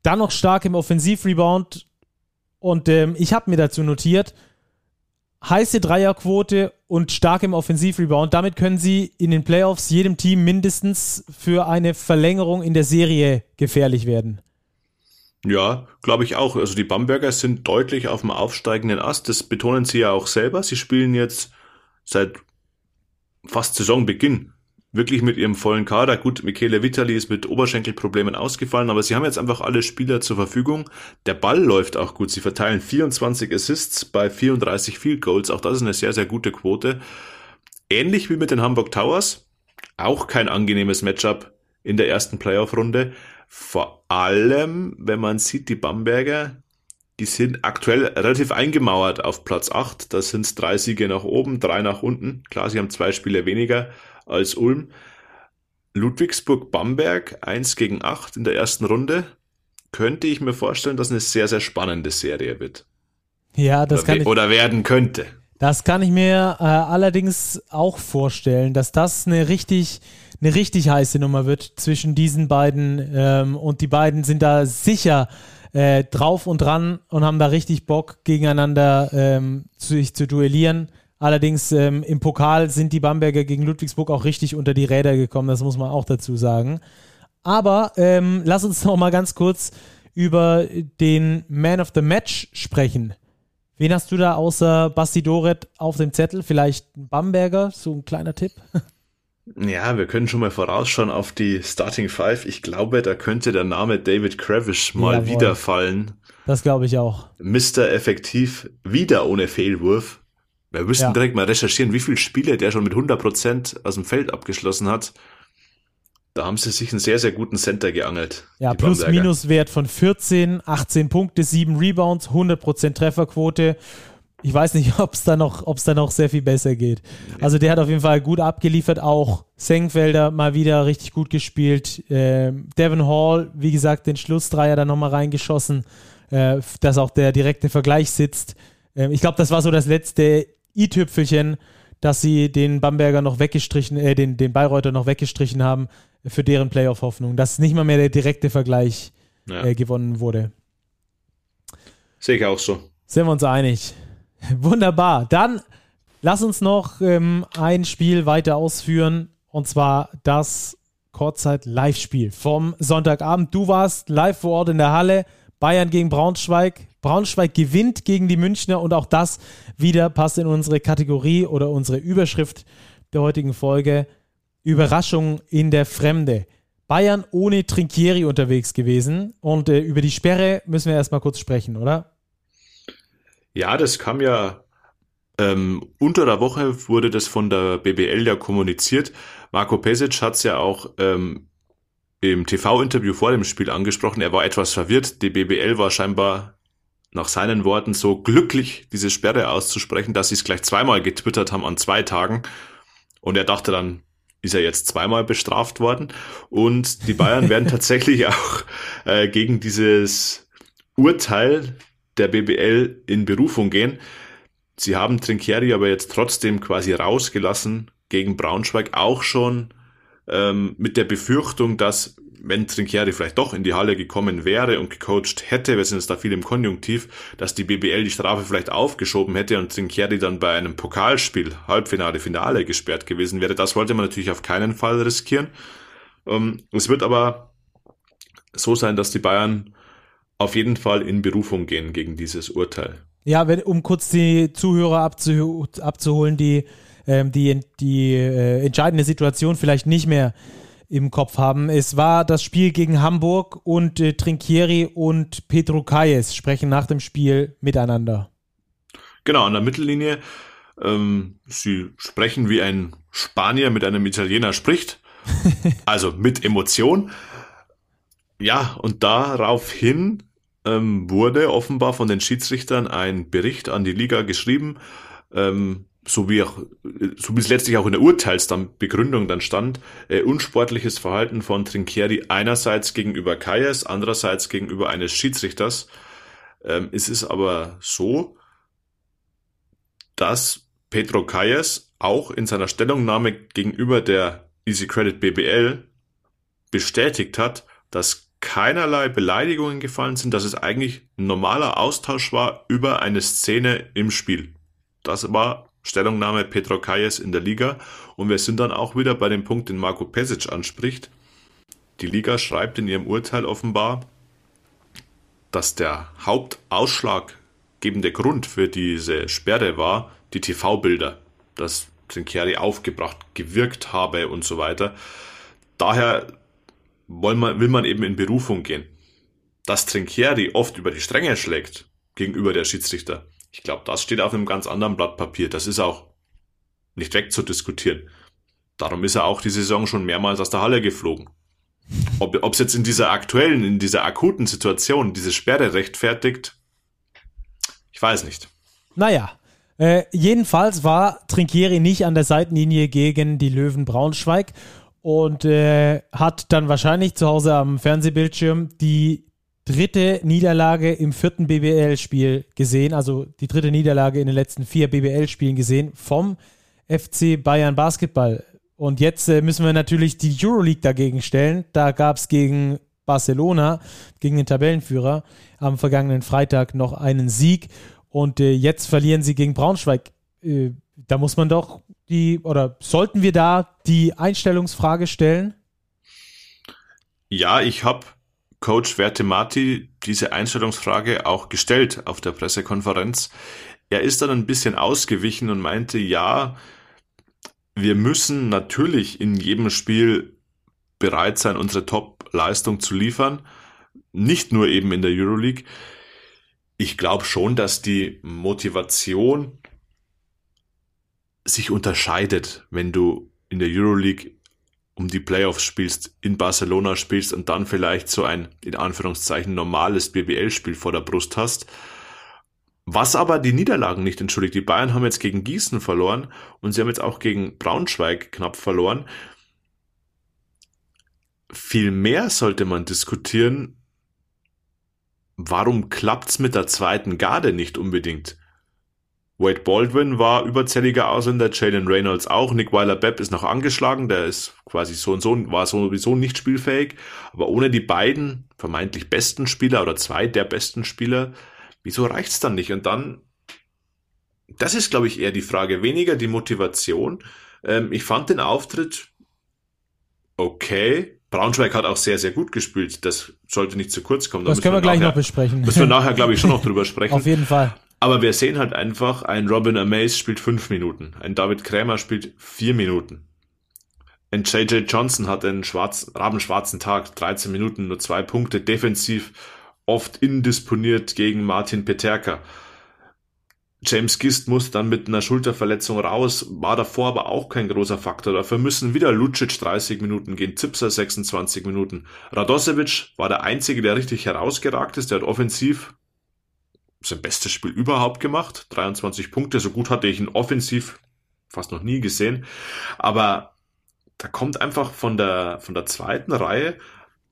dann noch stark im Offensiv-Rebound und ähm, ich habe mir dazu notiert, heiße Dreierquote und stark im Offensivrebound. Damit können sie in den Playoffs jedem Team mindestens für eine Verlängerung in der Serie gefährlich werden. Ja, glaube ich auch. Also die Bamberger sind deutlich auf dem aufsteigenden Ast. Das betonen sie ja auch selber. Sie spielen jetzt seit fast Saisonbeginn wirklich mit ihrem vollen Kader. Gut, Michele Vitali ist mit Oberschenkelproblemen ausgefallen, aber sie haben jetzt einfach alle Spieler zur Verfügung. Der Ball läuft auch gut. Sie verteilen 24 Assists bei 34 Field Goals. Auch das ist eine sehr, sehr gute Quote. Ähnlich wie mit den Hamburg Towers. Auch kein angenehmes Matchup in der ersten Playoff-Runde. Vor allem, wenn man sieht, die Bamberger, die sind aktuell relativ eingemauert auf Platz 8. Das sind drei Siege nach oben, drei nach unten. Klar, sie haben zwei Spiele weniger als Ulm. Ludwigsburg-Bamberg 1 gegen 8 in der ersten Runde. Könnte ich mir vorstellen, dass eine sehr, sehr spannende Serie wird. Ja, das oder kann ich. Oder werden könnte. Das kann ich mir äh, allerdings auch vorstellen, dass das eine richtig, eine richtig heiße Nummer wird zwischen diesen beiden. Ähm, und die beiden sind da sicher äh, drauf und dran und haben da richtig Bock, gegeneinander ähm, sich zu duellieren. Allerdings ähm, im Pokal sind die Bamberger gegen Ludwigsburg auch richtig unter die Räder gekommen, das muss man auch dazu sagen. Aber ähm, lass uns noch mal ganz kurz über den Man of the Match sprechen. Wen hast du da außer Basti Doret auf dem Zettel? Vielleicht ein Bamberger, so ein kleiner Tipp? Ja, wir können schon mal vorausschauen auf die Starting Five. Ich glaube, da könnte der Name David Kravish mal Jawohl. wieder fallen. Das glaube ich auch. Mr. Effektiv, wieder ohne Fehlwurf. Wir müssten ja. direkt mal recherchieren, wie viele Spiele der schon mit 100% aus dem Feld abgeschlossen hat. Da haben sie sich einen sehr, sehr guten Center geangelt. Ja, Plus-Minus-Wert von 14, 18 Punkte, 7 Rebounds, 100% Trefferquote. Ich weiß nicht, ob es da, noch, da noch sehr viel besser geht. Also der hat auf jeden Fall gut abgeliefert, auch Senkfelder mal wieder richtig gut gespielt. Ähm, Devin Hall, wie gesagt, den Schlussdreier dann nochmal reingeschossen, äh, dass auch der direkte Vergleich sitzt. Ähm, ich glaube, das war so das letzte i-Tüpfelchen, dass sie den Bamberger noch weggestrichen, äh, den, den Bayreuther noch weggestrichen haben für deren Playoff-Hoffnung, dass nicht mal mehr der direkte Vergleich ja. äh, gewonnen wurde. Sehe ich auch so. Sind wir uns einig. Wunderbar. Dann lass uns noch ähm, ein Spiel weiter ausführen und zwar das Kurzzeit-Live-Spiel vom Sonntagabend. Du warst live vor Ort in der Halle. Bayern gegen Braunschweig. Braunschweig gewinnt gegen die Münchner und auch das wieder passt in unsere Kategorie oder unsere Überschrift der heutigen Folge. Überraschung in der Fremde. Bayern ohne Trinkieri unterwegs gewesen und äh, über die Sperre müssen wir erstmal kurz sprechen, oder? Ja, das kam ja ähm, unter der Woche wurde das von der BBL ja kommuniziert. Marco Pesic hat es ja auch ähm, im TV-Interview vor dem Spiel angesprochen. Er war etwas verwirrt. Die BBL war scheinbar nach seinen Worten so glücklich, diese Sperre auszusprechen, dass sie es gleich zweimal getwittert haben an zwei Tagen. Und er dachte dann, ist er jetzt zweimal bestraft worden. Und die Bayern werden tatsächlich auch äh, gegen dieses Urteil der BBL in Berufung gehen. Sie haben Trinkieri aber jetzt trotzdem quasi rausgelassen gegen Braunschweig, auch schon ähm, mit der Befürchtung, dass wenn Trinkieri vielleicht doch in die Halle gekommen wäre und gecoacht hätte, wir sind jetzt da viel im Konjunktiv, dass die BBL die Strafe vielleicht aufgeschoben hätte und Trinkieri dann bei einem Pokalspiel, Halbfinale, Finale gesperrt gewesen wäre. Das wollte man natürlich auf keinen Fall riskieren. Ähm, es wird aber so sein, dass die Bayern auf jeden Fall in Berufung gehen gegen dieses Urteil. Ja, wenn, um kurz die Zuhörer abzuh abzuholen, die ähm, die, die äh, entscheidende Situation vielleicht nicht mehr im Kopf haben. Es war das Spiel gegen Hamburg und äh, Trinkieri und Pedro Kayes sprechen nach dem Spiel miteinander. Genau, an der Mittellinie. Ähm, sie sprechen wie ein Spanier mit einem Italiener spricht. also mit Emotion. Ja, und daraufhin ähm, wurde offenbar von den Schiedsrichtern ein Bericht an die Liga geschrieben, ähm, so wie auch, so wie es letztlich auch in der Urteilsbegründung dann stand, äh, unsportliches Verhalten von Trinkieri einerseits gegenüber Kayes, andererseits gegenüber eines Schiedsrichters. Ähm, es ist aber so, dass Pedro Kayes auch in seiner Stellungnahme gegenüber der Easy Credit BBL bestätigt hat, dass keinerlei Beleidigungen gefallen sind, dass es eigentlich ein normaler Austausch war über eine Szene im Spiel. Das war Stellungnahme Petro Kayes in der Liga und wir sind dann auch wieder bei dem Punkt, den Marco Pesic anspricht. Die Liga schreibt in ihrem Urteil offenbar, dass der hauptausschlaggebende Grund für diese Sperre war die TV-Bilder, dass Trinkieri aufgebracht gewirkt habe und so weiter. Daher man, will man eben in Berufung gehen. Dass Trinkieri oft über die Stränge schlägt gegenüber der Schiedsrichter, ich glaube, das steht auf einem ganz anderen Blatt Papier. Das ist auch nicht wegzudiskutieren. Darum ist er auch die Saison schon mehrmals aus der Halle geflogen. Ob es jetzt in dieser aktuellen, in dieser akuten Situation diese Sperre rechtfertigt, ich weiß nicht. Naja, äh, jedenfalls war Trinkieri nicht an der Seitenlinie gegen die Löwen Braunschweig und äh, hat dann wahrscheinlich zu Hause am Fernsehbildschirm die dritte Niederlage im vierten BBL-Spiel gesehen, also die dritte Niederlage in den letzten vier BBL-Spielen gesehen vom FC Bayern Basketball. Und jetzt äh, müssen wir natürlich die Euroleague dagegen stellen. Da gab es gegen Barcelona, gegen den Tabellenführer, am vergangenen Freitag noch einen Sieg. Und äh, jetzt verlieren sie gegen Braunschweig. Äh, da muss man doch die, oder sollten wir da die Einstellungsfrage stellen? Ja, ich habe Coach Vertemati diese Einstellungsfrage auch gestellt auf der Pressekonferenz. Er ist dann ein bisschen ausgewichen und meinte, ja, wir müssen natürlich in jedem Spiel bereit sein, unsere Top-Leistung zu liefern. Nicht nur eben in der Euroleague. Ich glaube schon, dass die Motivation sich unterscheidet, wenn du in der Euroleague um die Playoffs spielst, in Barcelona spielst und dann vielleicht so ein, in Anführungszeichen, normales BBL-Spiel vor der Brust hast. Was aber die Niederlagen nicht entschuldigt. Die Bayern haben jetzt gegen Gießen verloren und sie haben jetzt auch gegen Braunschweig knapp verloren. Viel mehr sollte man diskutieren, warum klappt's mit der zweiten Garde nicht unbedingt? Wade Baldwin war überzähliger Ausländer, Jalen Reynolds auch, Nick Weiler-Bepp ist noch angeschlagen, der ist quasi so und so, war sowieso nicht spielfähig, aber ohne die beiden vermeintlich besten Spieler oder zwei der besten Spieler, wieso reicht's dann nicht? Und dann, das ist glaube ich eher die Frage, weniger die Motivation. Ähm, ich fand den Auftritt okay, Braunschweig hat auch sehr, sehr gut gespielt. Das sollte nicht zu kurz kommen. Da das können wir, gleich nachher, noch besprechen. Müssen wir nachher, glaube ich, schon noch drüber sprechen. Auf jeden Fall. Aber wir sehen halt einfach, ein Robin Amaze spielt fünf Minuten, ein David Krämer spielt vier Minuten. Ein JJ Johnson hat einen schwarz, rabenschwarzen Tag, 13 Minuten, nur zwei Punkte, defensiv oft indisponiert gegen Martin Peterka. James Gist muss dann mit einer Schulterverletzung raus, war davor aber auch kein großer Faktor. Dafür müssen wieder Lucic 30 Minuten gehen, Zipser 26 Minuten. Radosevic war der Einzige, der richtig herausgeragt ist. Der hat offensiv sein bestes Spiel überhaupt gemacht. 23 Punkte, so gut hatte ich ihn offensiv fast noch nie gesehen. Aber da kommt einfach von der, von der zweiten Reihe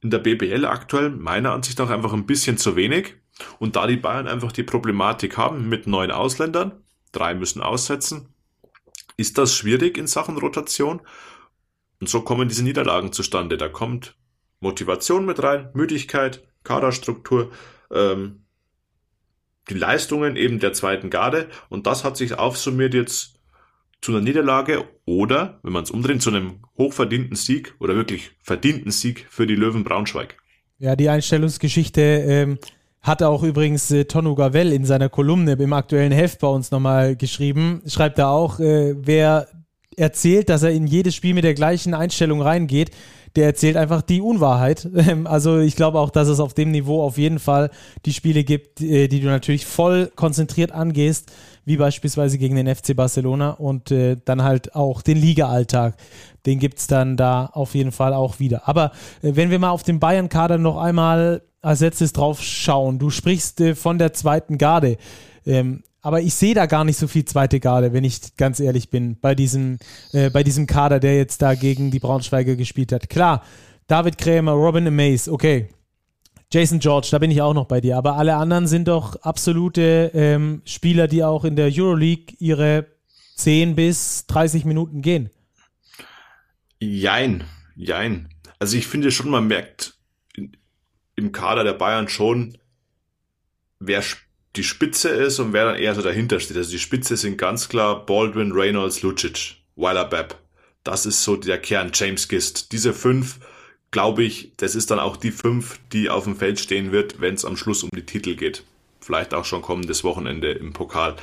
in der BBL aktuell meiner Ansicht nach einfach ein bisschen zu wenig. Und da die Bayern einfach die Problematik haben mit neun Ausländern, drei müssen aussetzen, ist das schwierig in Sachen Rotation. Und so kommen diese Niederlagen zustande. Da kommt Motivation mit rein, Müdigkeit, Kaderstruktur, ähm, die Leistungen eben der zweiten Garde und das hat sich aufsummiert jetzt zu einer Niederlage oder, wenn man es umdreht, zu einem hochverdienten Sieg oder wirklich verdienten Sieg für die Löwen Braunschweig. Ja, die Einstellungsgeschichte ähm, hat auch übrigens äh, Tonu Gavell in seiner Kolumne im aktuellen Heft bei uns nochmal geschrieben. Schreibt er auch, äh, wer erzählt, dass er in jedes Spiel mit der gleichen Einstellung reingeht, der erzählt einfach die Unwahrheit. Also ich glaube auch, dass es auf dem Niveau auf jeden Fall die Spiele gibt, äh, die du natürlich voll konzentriert angehst, wie beispielsweise gegen den FC Barcelona und äh, dann halt auch den Liga-Alltag. Den gibt es dann da auf jeden Fall auch wieder. Aber äh, wenn wir mal auf den Bayern-Kader noch einmal als letztes drauf schauen, du sprichst von der zweiten Garde. Ähm, aber ich sehe da gar nicht so viel zweite Garde, wenn ich ganz ehrlich bin, bei diesem, äh, bei diesem Kader, der jetzt da gegen die Braunschweiger gespielt hat. Klar, David Krämer, Robin Amaze, okay. Jason George, da bin ich auch noch bei dir. Aber alle anderen sind doch absolute ähm, Spieler, die auch in der Euroleague ihre 10 bis 30 Minuten gehen. Jein, jein. Also ich finde schon, man merkt im Kader der Bayern schon, wer spielt die Spitze ist und wer dann eher so dahinter steht. Also die Spitze sind ganz klar Baldwin, Reynolds, Lucic, Weiler Bepp. Das ist so der Kern, James Gist. Diese fünf, glaube ich, das ist dann auch die fünf, die auf dem Feld stehen wird, wenn es am Schluss um die Titel geht. Vielleicht auch schon kommendes Wochenende im Pokal.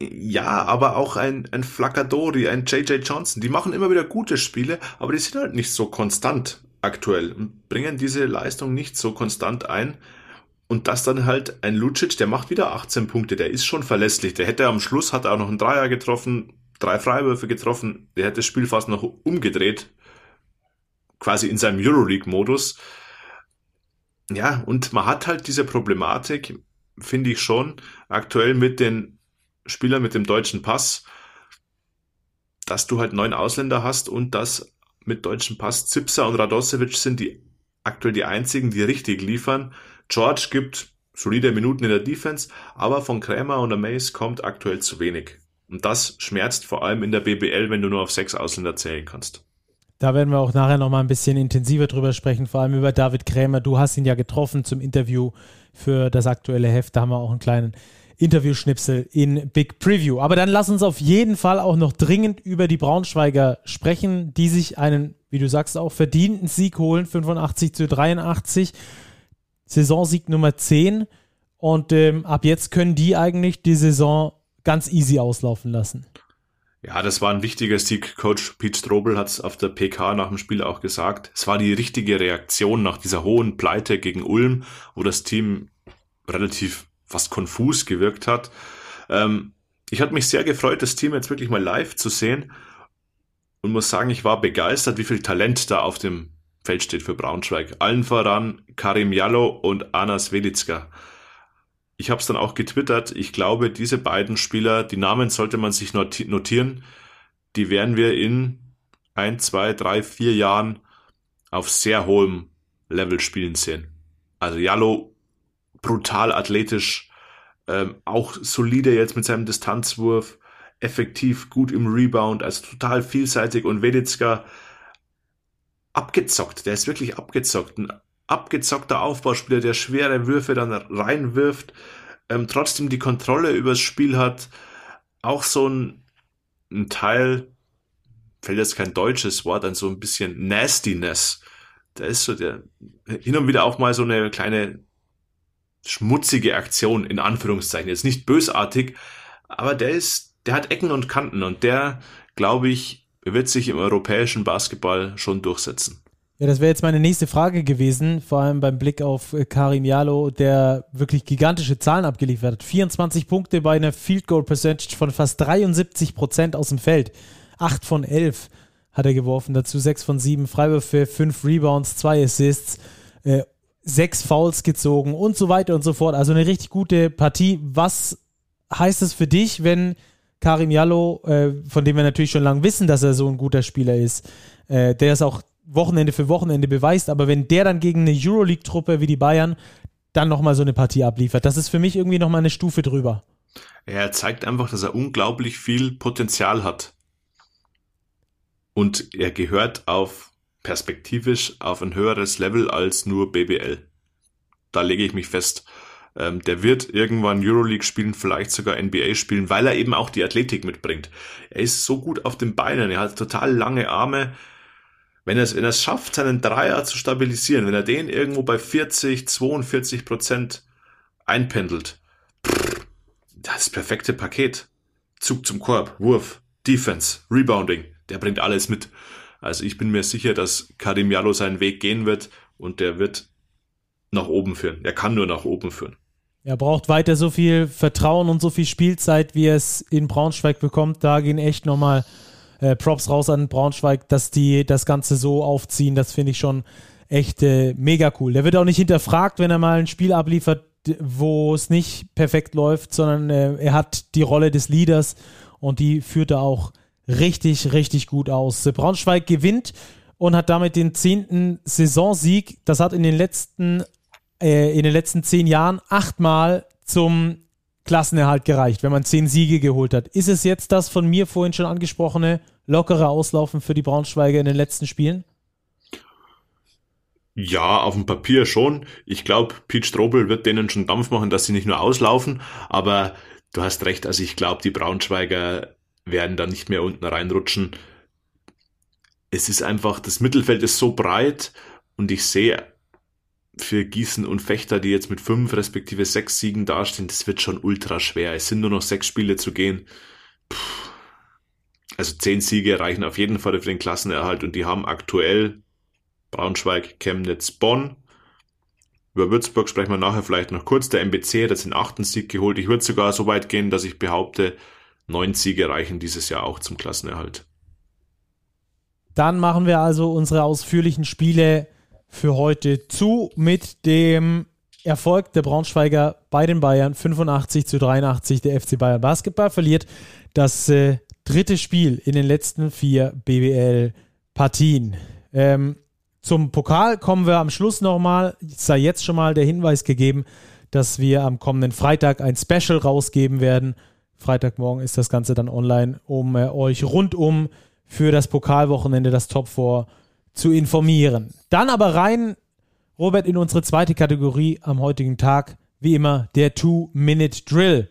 Ja, aber auch ein, ein Flaccadori, ein JJ Johnson, die machen immer wieder gute Spiele, aber die sind halt nicht so konstant aktuell und bringen diese Leistung nicht so konstant ein. Und das dann halt ein Lucic, der macht wieder 18 Punkte, der ist schon verlässlich. Der hätte am Schluss, hat er auch noch einen Dreier getroffen, drei Freiwürfe getroffen, der hätte das Spiel fast noch umgedreht. Quasi in seinem Euroleague-Modus. Ja, und man hat halt diese Problematik, finde ich schon, aktuell mit den Spielern mit dem deutschen Pass, dass du halt neun Ausländer hast und dass mit deutschen Pass Zipser und Radosevic sind die aktuell die einzigen, die richtig liefern. George gibt solide Minuten in der Defense, aber von Krämer und Mace kommt aktuell zu wenig. Und das schmerzt vor allem in der BBL, wenn du nur auf sechs Ausländer zählen kannst. Da werden wir auch nachher nochmal ein bisschen intensiver drüber sprechen, vor allem über David Krämer. Du hast ihn ja getroffen zum Interview für das aktuelle Heft. Da haben wir auch einen kleinen Interviewschnipsel in Big Preview. Aber dann lass uns auf jeden Fall auch noch dringend über die Braunschweiger sprechen, die sich einen, wie du sagst, auch verdienten Sieg holen, 85 zu 83. Saisonsieg Nummer 10 und ähm, ab jetzt können die eigentlich die Saison ganz easy auslaufen lassen. Ja, das war ein wichtiger Sieg. Coach Pete Strobel hat es auf der PK nach dem Spiel auch gesagt. Es war die richtige Reaktion nach dieser hohen Pleite gegen Ulm, wo das Team relativ fast konfus gewirkt hat. Ähm, ich hatte mich sehr gefreut, das Team jetzt wirklich mal live zu sehen und muss sagen, ich war begeistert, wie viel Talent da auf dem Feld steht für Braunschweig. Allen voran Karim Jallo und Anas Velitska. Ich habe es dann auch getwittert. Ich glaube, diese beiden Spieler, die Namen sollte man sich notieren, die werden wir in ein, zwei, drei, vier Jahren auf sehr hohem Level spielen sehen. Also Jallo brutal athletisch, ähm, auch solide jetzt mit seinem Distanzwurf, effektiv, gut im Rebound, also total vielseitig und Wedizka abgezockt, der ist wirklich abgezockt, ein abgezockter Aufbauspieler, der schwere Würfe dann reinwirft, ähm, trotzdem die Kontrolle übers Spiel hat, auch so ein, ein Teil, fällt jetzt kein deutsches Wort, an so ein bisschen Nastiness. Da ist so der, hin und wieder auch mal so eine kleine schmutzige Aktion in Anführungszeichen. Jetzt nicht bösartig, aber der ist, der hat Ecken und Kanten und der, glaube ich, wird sich im europäischen Basketball schon durchsetzen. Ja, das wäre jetzt meine nächste Frage gewesen, vor allem beim Blick auf äh, Karim Jalo, der wirklich gigantische Zahlen abgeliefert hat. 24 Punkte bei einer Field Goal Percentage von fast 73 Prozent aus dem Feld. 8 von 11 hat er geworfen, dazu 6 von 7 Freiwürfe, 5 Rebounds, 2 Assists. Äh, sechs Fouls gezogen und so weiter und so fort. Also eine richtig gute Partie. Was heißt es für dich, wenn Karim Jallo, äh, von dem wir natürlich schon lange wissen, dass er so ein guter Spieler ist, äh, der es auch Wochenende für Wochenende beweist, aber wenn der dann gegen eine Euroleague-Truppe wie die Bayern dann nochmal so eine Partie abliefert, das ist für mich irgendwie nochmal eine Stufe drüber. Er zeigt einfach, dass er unglaublich viel Potenzial hat. Und er gehört auf perspektivisch auf ein höheres Level als nur BBL. Da lege ich mich fest. Ähm, der wird irgendwann Euroleague spielen, vielleicht sogar NBA spielen, weil er eben auch die Athletik mitbringt. Er ist so gut auf den Beinen, er hat total lange Arme. Wenn er es, wenn er es schafft, seinen Dreier zu stabilisieren, wenn er den irgendwo bei 40, 42 Prozent einpendelt, das perfekte Paket. Zug zum Korb, Wurf, Defense, Rebounding, der bringt alles mit. Also ich bin mir sicher, dass Karim Jallo seinen Weg gehen wird und der wird nach oben führen. Er kann nur nach oben führen. Er braucht weiter so viel Vertrauen und so viel Spielzeit, wie er es in Braunschweig bekommt. Da gehen echt nochmal äh, Props raus an Braunschweig, dass die das Ganze so aufziehen. Das finde ich schon echt äh, mega cool. Der wird auch nicht hinterfragt, wenn er mal ein Spiel abliefert, wo es nicht perfekt läuft, sondern äh, er hat die Rolle des Leaders und die führt er auch richtig, richtig gut aus. Braunschweig gewinnt und hat damit den zehnten Saisonsieg. Das hat in den letzten, äh, in den letzten zehn Jahren achtmal zum Klassenerhalt gereicht, wenn man zehn Siege geholt hat. Ist es jetzt das von mir vorhin schon angesprochene lockere Auslaufen für die Braunschweiger in den letzten Spielen? Ja, auf dem Papier schon. Ich glaube, Pete Strobel wird denen schon Dampf machen, dass sie nicht nur auslaufen, aber du hast recht, also ich glaube, die Braunschweiger werden da nicht mehr unten reinrutschen. Es ist einfach, das Mittelfeld ist so breit und ich sehe für Gießen und Fechter, die jetzt mit fünf respektive sechs Siegen dastehen, das wird schon ultra schwer. Es sind nur noch sechs Spiele zu gehen. Puh. Also zehn Siege reichen auf jeden Fall für den Klassenerhalt und die haben aktuell Braunschweig, Chemnitz, Bonn. Über Würzburg sprechen wir nachher vielleicht noch kurz. Der MBC hat jetzt den achten Sieg geholt. Ich würde sogar so weit gehen, dass ich behaupte, Neun Siege reichen dieses Jahr auch zum Klassenerhalt. Dann machen wir also unsere ausführlichen Spiele für heute zu mit dem Erfolg der Braunschweiger bei den Bayern 85 zu 83. Der FC Bayern Basketball verliert das äh, dritte Spiel in den letzten vier BBL-Partien. Ähm, zum Pokal kommen wir am Schluss nochmal. Sei jetzt schon mal der Hinweis gegeben, dass wir am kommenden Freitag ein Special rausgeben werden Freitagmorgen ist das Ganze dann online, um äh, euch rundum für das Pokalwochenende, das Top 4 zu informieren. Dann aber rein, Robert, in unsere zweite Kategorie am heutigen Tag, wie immer, der Two-Minute-Drill.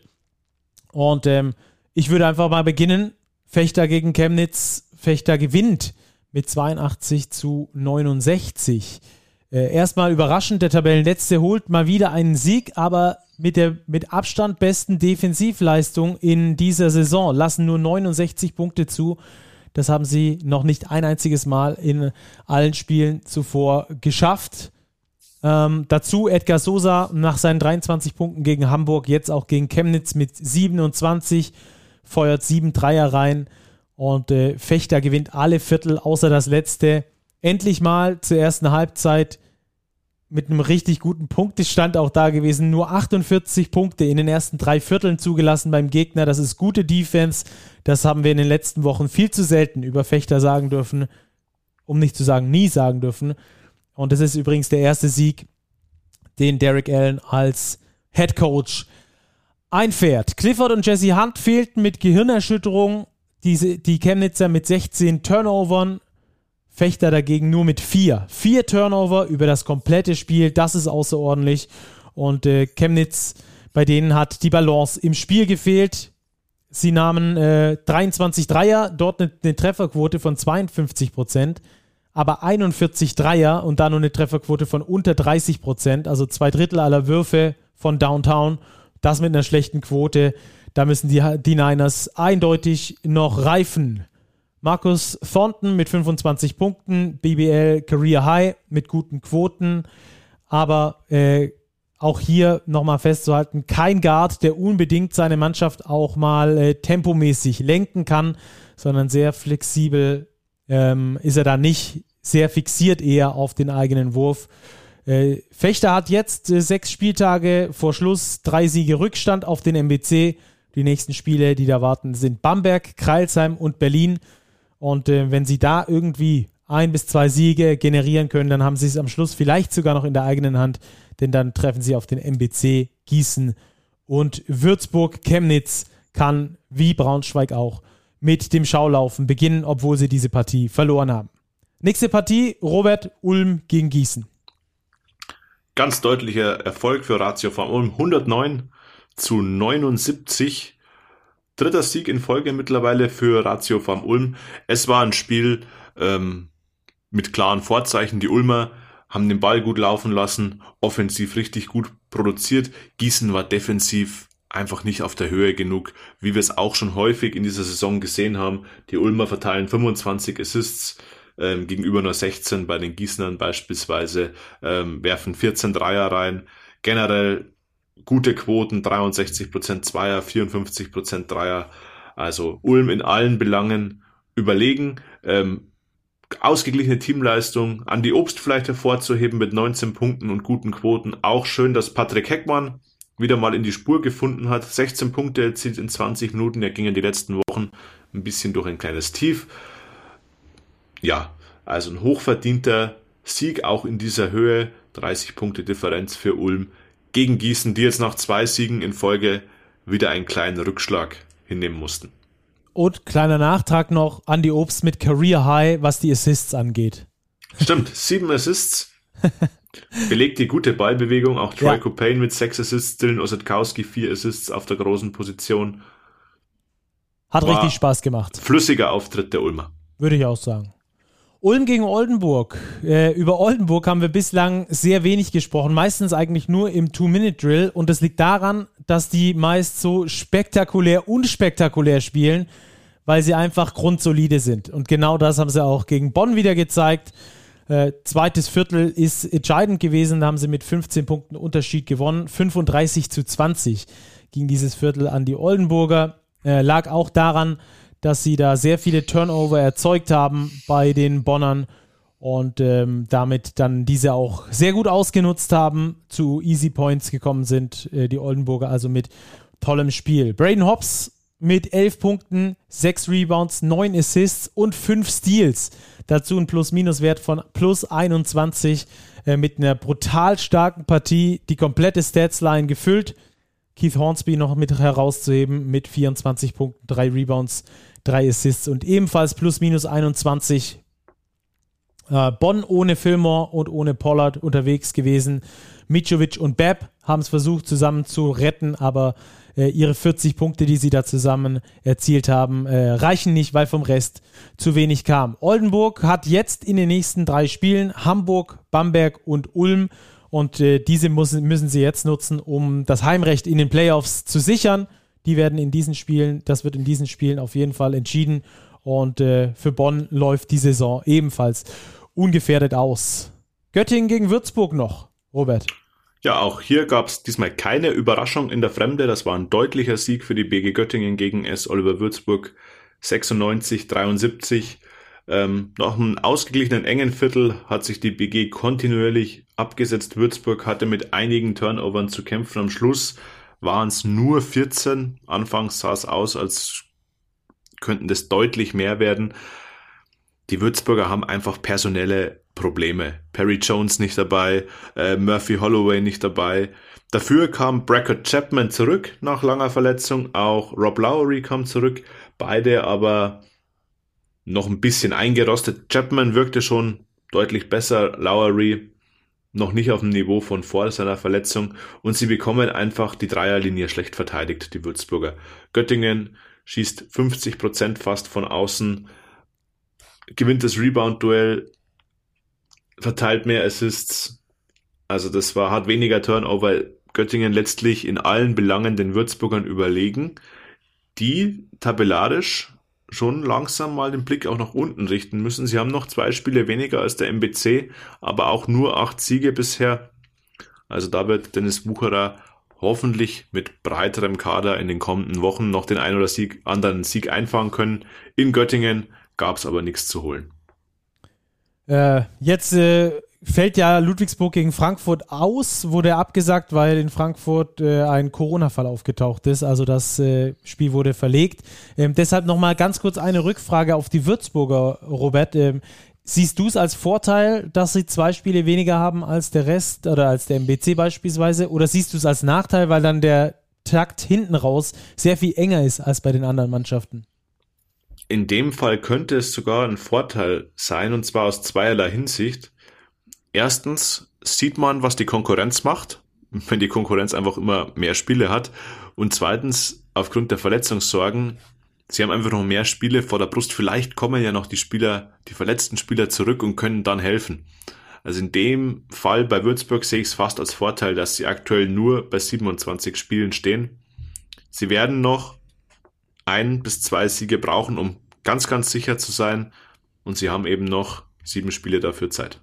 Und ähm, ich würde einfach mal beginnen. Fechter gegen Chemnitz. Fechter gewinnt mit 82 zu 69. Äh, erstmal überraschend, der Tabellenletzte holt mal wieder einen Sieg, aber mit der mit Abstand besten Defensivleistung in dieser Saison, lassen nur 69 Punkte zu. Das haben sie noch nicht ein einziges Mal in allen Spielen zuvor geschafft. Ähm, dazu Edgar Sosa nach seinen 23 Punkten gegen Hamburg, jetzt auch gegen Chemnitz mit 27, feuert sieben Dreier rein und äh, Fechter gewinnt alle Viertel außer das letzte. Endlich mal zur ersten Halbzeit mit einem richtig guten Punktestand auch da gewesen. Nur 48 Punkte in den ersten drei Vierteln zugelassen beim Gegner. Das ist gute Defense. Das haben wir in den letzten Wochen viel zu selten über Fechter sagen dürfen, um nicht zu sagen nie sagen dürfen. Und das ist übrigens der erste Sieg, den Derek Allen als Head Coach einfährt. Clifford und Jesse Hunt fehlten mit Gehirnerschütterung. Diese, die Chemnitzer mit 16 Turnovern Fechter dagegen nur mit vier. Vier Turnover über das komplette Spiel, das ist außerordentlich. Und äh, Chemnitz, bei denen hat die Balance im Spiel gefehlt. Sie nahmen äh, 23 Dreier, dort eine, eine Trefferquote von 52 Prozent, aber 41 Dreier und dann nur eine Trefferquote von unter 30 Prozent, also zwei Drittel aller Würfe von Downtown. Das mit einer schlechten Quote. Da müssen die, die Niners eindeutig noch reifen. Markus Thornton mit 25 Punkten, BBL Career High mit guten Quoten, aber äh, auch hier nochmal festzuhalten, kein Guard, der unbedingt seine Mannschaft auch mal äh, tempomäßig lenken kann, sondern sehr flexibel ähm, ist er da nicht, sehr fixiert eher auf den eigenen Wurf. Äh, Fechter hat jetzt äh, sechs Spieltage vor Schluss, drei Siege Rückstand auf den MBC. Die nächsten Spiele, die da warten, sind Bamberg, Kreilsheim und Berlin. Und äh, wenn sie da irgendwie ein bis zwei Siege generieren können, dann haben sie es am Schluss vielleicht sogar noch in der eigenen Hand, denn dann treffen sie auf den MBC Gießen und Würzburg. Chemnitz kann, wie Braunschweig auch, mit dem Schaulaufen beginnen, obwohl sie diese Partie verloren haben. Nächste Partie, Robert Ulm gegen Gießen. Ganz deutlicher Erfolg für Ratio von Ulm, 109 zu 79 dritter Sieg in Folge mittlerweile für Ratio Farm Ulm. Es war ein Spiel ähm, mit klaren Vorzeichen. Die Ulmer haben den Ball gut laufen lassen, offensiv richtig gut produziert. Gießen war defensiv einfach nicht auf der Höhe genug, wie wir es auch schon häufig in dieser Saison gesehen haben. Die Ulmer verteilen 25 Assists ähm, gegenüber nur 16 bei den Gießnern beispielsweise, ähm, werfen 14 Dreier rein. Generell gute Quoten, 63% Zweier, 54% Dreier. Also Ulm in allen Belangen überlegen. Ähm, ausgeglichene Teamleistung. An die Obst vielleicht hervorzuheben mit 19 Punkten und guten Quoten. Auch schön, dass Patrick Heckmann wieder mal in die Spur gefunden hat. 16 Punkte erzielt in 20 Minuten. Er ging in die letzten Wochen ein bisschen durch ein kleines Tief. Ja, also ein hochverdienter Sieg auch in dieser Höhe. 30 Punkte Differenz für Ulm gegen Gießen, die jetzt nach zwei Siegen in Folge wieder einen kleinen Rückschlag hinnehmen mussten. Und kleiner Nachtrag noch an die Obst mit Career High, was die Assists angeht. Stimmt, sieben Assists. Belegt die gute Ballbewegung. Auch Troy ja. Copain mit sechs Assists, Dylan Osetkowski vier Assists auf der großen Position. Hat War richtig Spaß gemacht. Flüssiger Auftritt der Ulmer. Würde ich auch sagen. Ulm gegen Oldenburg. Äh, über Oldenburg haben wir bislang sehr wenig gesprochen, meistens eigentlich nur im Two-Minute-Drill. Und das liegt daran, dass die meist so spektakulär, unspektakulär spielen, weil sie einfach grundsolide sind. Und genau das haben sie auch gegen Bonn wieder gezeigt. Äh, zweites Viertel ist entscheidend gewesen, da haben sie mit 15 Punkten Unterschied gewonnen. 35 zu 20 ging dieses Viertel an die Oldenburger. Äh, lag auch daran, dass sie da sehr viele Turnover erzeugt haben bei den Bonnern und ähm, damit dann diese auch sehr gut ausgenutzt haben, zu Easy Points gekommen sind, äh, die Oldenburger also mit tollem Spiel. Braden Hobbs mit 11 Punkten, 6 Rebounds, 9 Assists und 5 Steals. Dazu ein Plus-Minus-Wert von plus 21 äh, mit einer brutal starken Partie, die komplette Statsline gefüllt. Keith Hornsby noch mit herauszuheben mit 24 Punkten, 3 Rebounds, drei Assists und ebenfalls plus minus 21 Äh, Bonn ohne Fillmore und ohne Pollard unterwegs gewesen. Mitrovic und Bepp haben es versucht zusammen zu retten, aber äh, ihre 40 Punkte, die sie da zusammen erzielt haben, äh, reichen nicht, weil vom Rest zu wenig kam. Oldenburg hat jetzt in den nächsten drei Spielen Hamburg, Bamberg und Ulm und äh, diese müssen, müssen sie jetzt nutzen, um das Heimrecht in den Playoffs zu sichern. Die werden in diesen Spielen, das wird in diesen Spielen auf jeden Fall entschieden. Und äh, für Bonn läuft die Saison ebenfalls ungefährdet aus. Göttingen gegen Würzburg noch, Robert. Ja, auch hier gab es diesmal keine Überraschung in der Fremde. Das war ein deutlicher Sieg für die BG Göttingen gegen S. Oliver Würzburg 96, 73. Ähm, nach einem ausgeglichenen engen Viertel hat sich die BG kontinuierlich abgesetzt. Würzburg hatte mit einigen Turnovern zu kämpfen. Am Schluss waren es nur 14. Anfangs sah es aus, als könnten das deutlich mehr werden die Würzburger haben einfach personelle Probleme. Perry Jones nicht dabei, äh, Murphy Holloway nicht dabei. Dafür kam Brackett Chapman zurück nach langer Verletzung, auch Rob Lowry kam zurück, beide aber noch ein bisschen eingerostet. Chapman wirkte schon deutlich besser, Lowry noch nicht auf dem Niveau von vor seiner Verletzung und sie bekommen einfach die Dreierlinie schlecht verteidigt, die Würzburger. Göttingen schießt 50 Prozent fast von außen, gewinnt das Rebound-Duell, verteilt mehr Assists. Also das war, hat weniger Turnover. Göttingen letztlich in allen Belangen den Würzburgern überlegen, die tabellarisch schon langsam mal den Blick auch nach unten richten müssen. Sie haben noch zwei Spiele weniger als der MBC, aber auch nur acht Siege bisher. Also da wird Dennis Wucherer hoffentlich mit breiterem Kader in den kommenden Wochen noch den einen oder Sieg, anderen Sieg einfahren können. In Göttingen gab es aber nichts zu holen. Äh, jetzt äh, fällt ja Ludwigsburg gegen Frankfurt aus, wurde abgesagt, weil in Frankfurt äh, ein Corona-Fall aufgetaucht ist. Also das äh, Spiel wurde verlegt. Ähm, deshalb nochmal ganz kurz eine Rückfrage auf die Würzburger, Robert. Ähm, siehst du es als Vorteil, dass sie zwei Spiele weniger haben als der Rest oder als der MBC beispielsweise? Oder siehst du es als Nachteil, weil dann der Takt hinten raus sehr viel enger ist als bei den anderen Mannschaften? In dem Fall könnte es sogar ein Vorteil sein, und zwar aus zweierlei Hinsicht. Erstens sieht man, was die Konkurrenz macht, wenn die Konkurrenz einfach immer mehr Spiele hat. Und zweitens, aufgrund der Verletzungssorgen, sie haben einfach noch mehr Spiele vor der Brust. Vielleicht kommen ja noch die Spieler, die verletzten Spieler zurück und können dann helfen. Also in dem Fall bei Würzburg sehe ich es fast als Vorteil, dass sie aktuell nur bei 27 Spielen stehen. Sie werden noch ein bis zwei Siege brauchen, um ganz, ganz sicher zu sein. Und sie haben eben noch sieben Spiele dafür Zeit.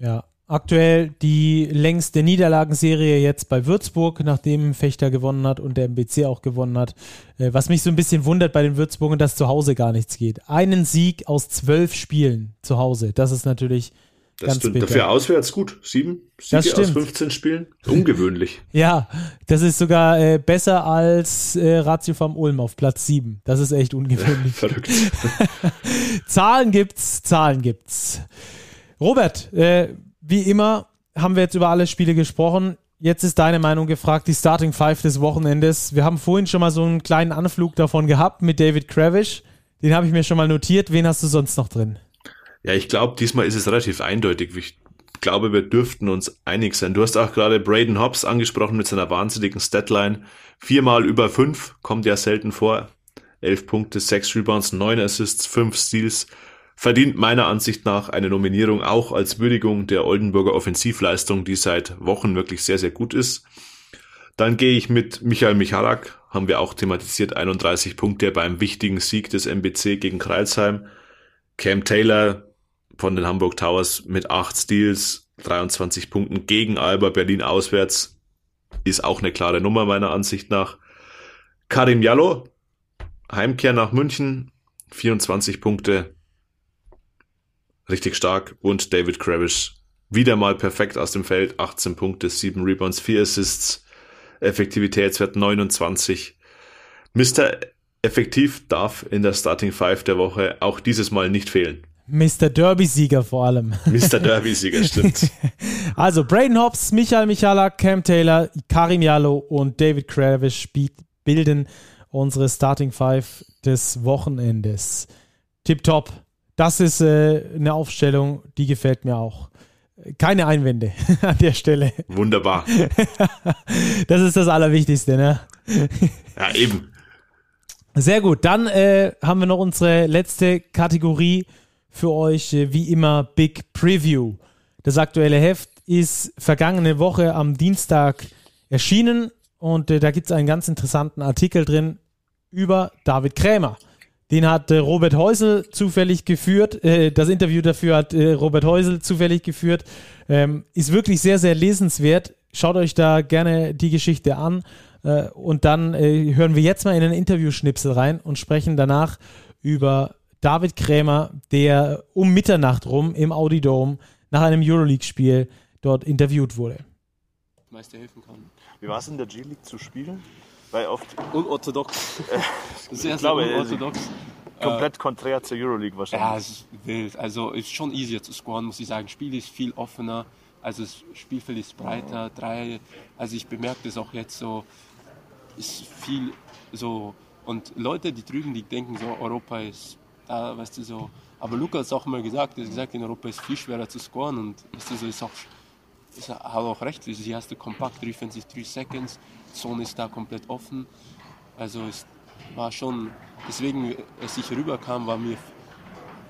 Ja, aktuell die längste Niederlagenserie jetzt bei Würzburg, nachdem Fechter gewonnen hat und der MBC auch gewonnen hat. Äh, was mich so ein bisschen wundert bei den Würzburgern, dass zu Hause gar nichts geht. Einen Sieg aus zwölf Spielen zu Hause, das ist natürlich das Ganz bitter. Dafür auswärts gut. Sieben Siege aus 15 Spielen. Ungewöhnlich. ja, das ist sogar äh, besser als äh, Ratio vom Ulm auf Platz sieben. Das ist echt ungewöhnlich. Verrückt. Zahlen gibt's, Zahlen gibt's. Robert, äh, wie immer haben wir jetzt über alle Spiele gesprochen. Jetzt ist deine Meinung gefragt, die Starting Five des Wochenendes. Wir haben vorhin schon mal so einen kleinen Anflug davon gehabt mit David Kravish. Den habe ich mir schon mal notiert. Wen hast du sonst noch drin? Ja, ich glaube, diesmal ist es relativ eindeutig. Ich glaube, wir dürften uns einig sein. Du hast auch gerade Braden Hobbs angesprochen mit seiner wahnsinnigen Statline. Viermal über fünf, kommt ja selten vor. Elf Punkte, sechs Rebounds, neun Assists, fünf Steals. Verdient meiner Ansicht nach eine Nominierung auch als Würdigung der Oldenburger Offensivleistung, die seit Wochen wirklich sehr, sehr gut ist. Dann gehe ich mit Michael Michalak, haben wir auch thematisiert, 31 Punkte beim wichtigen Sieg des MBC gegen Kreilsheim. Cam Taylor von den Hamburg Towers mit acht Steals, 23 Punkten gegen Alba Berlin auswärts ist auch eine klare Nummer meiner Ansicht nach. Karim Jallo, Heimkehr nach München, 24 Punkte, richtig stark. Und David Kravish, wieder mal perfekt aus dem Feld, 18 Punkte, 7 Rebounds, 4 Assists, Effektivitätswert 29. Mr. Effektiv darf in der Starting Five der Woche auch dieses Mal nicht fehlen. Mr. Derby-Sieger vor allem. Mr. Derby-Sieger, stimmt. also Braden Hobbs, Michael Michalak, Cam Taylor, Karim Jallo und David Kravish bilden unsere Starting Five des Wochenendes. Tipptopp. Das ist äh, eine Aufstellung, die gefällt mir auch. Keine Einwände an der Stelle. Wunderbar. das ist das Allerwichtigste, ne? ja, eben. Sehr gut. Dann äh, haben wir noch unsere letzte Kategorie für euch, äh, wie immer Big Preview. Das aktuelle Heft ist vergangene Woche am Dienstag erschienen und äh, da gibt es einen ganz interessanten Artikel drin über David Krämer. Den hat äh, Robert Häusel zufällig geführt. Äh, das Interview dafür hat äh, Robert Häusel zufällig geführt. Ähm, ist wirklich sehr, sehr lesenswert. Schaut euch da gerne die Geschichte an. Äh, und dann äh, hören wir jetzt mal in einen Interviewschnipsel rein und sprechen danach über David Krämer, der um Mitternacht rum im Audi Dome nach einem Euroleague-Spiel dort interviewt wurde. Meister helfen kann. Wie war es in der G-League zu spielen? Weil oft. Unorthodox. sehr, sehr unorthodox. Komplett konträr zur Euroleague wahrscheinlich. Ja, es ist wild. Also ist schon easier zu scoren, muss ich sagen. Das Spiel ist viel offener. Also das Spielfeld ist breiter. Drei. Also ich bemerke das auch jetzt so. Ist viel so. Und Leute, die drüben, die denken so, Europa ist da, weißt du so. Aber Luca hat es auch mal gesagt, er hat gesagt, in Europa ist es viel schwerer zu scoren und weißt du, so ist auch ist, hat auch recht. Hier hast du kompakt defensiv 3 Seconds, Zone ist da komplett offen. Also es war schon, deswegen, als ich rüberkam, war mir,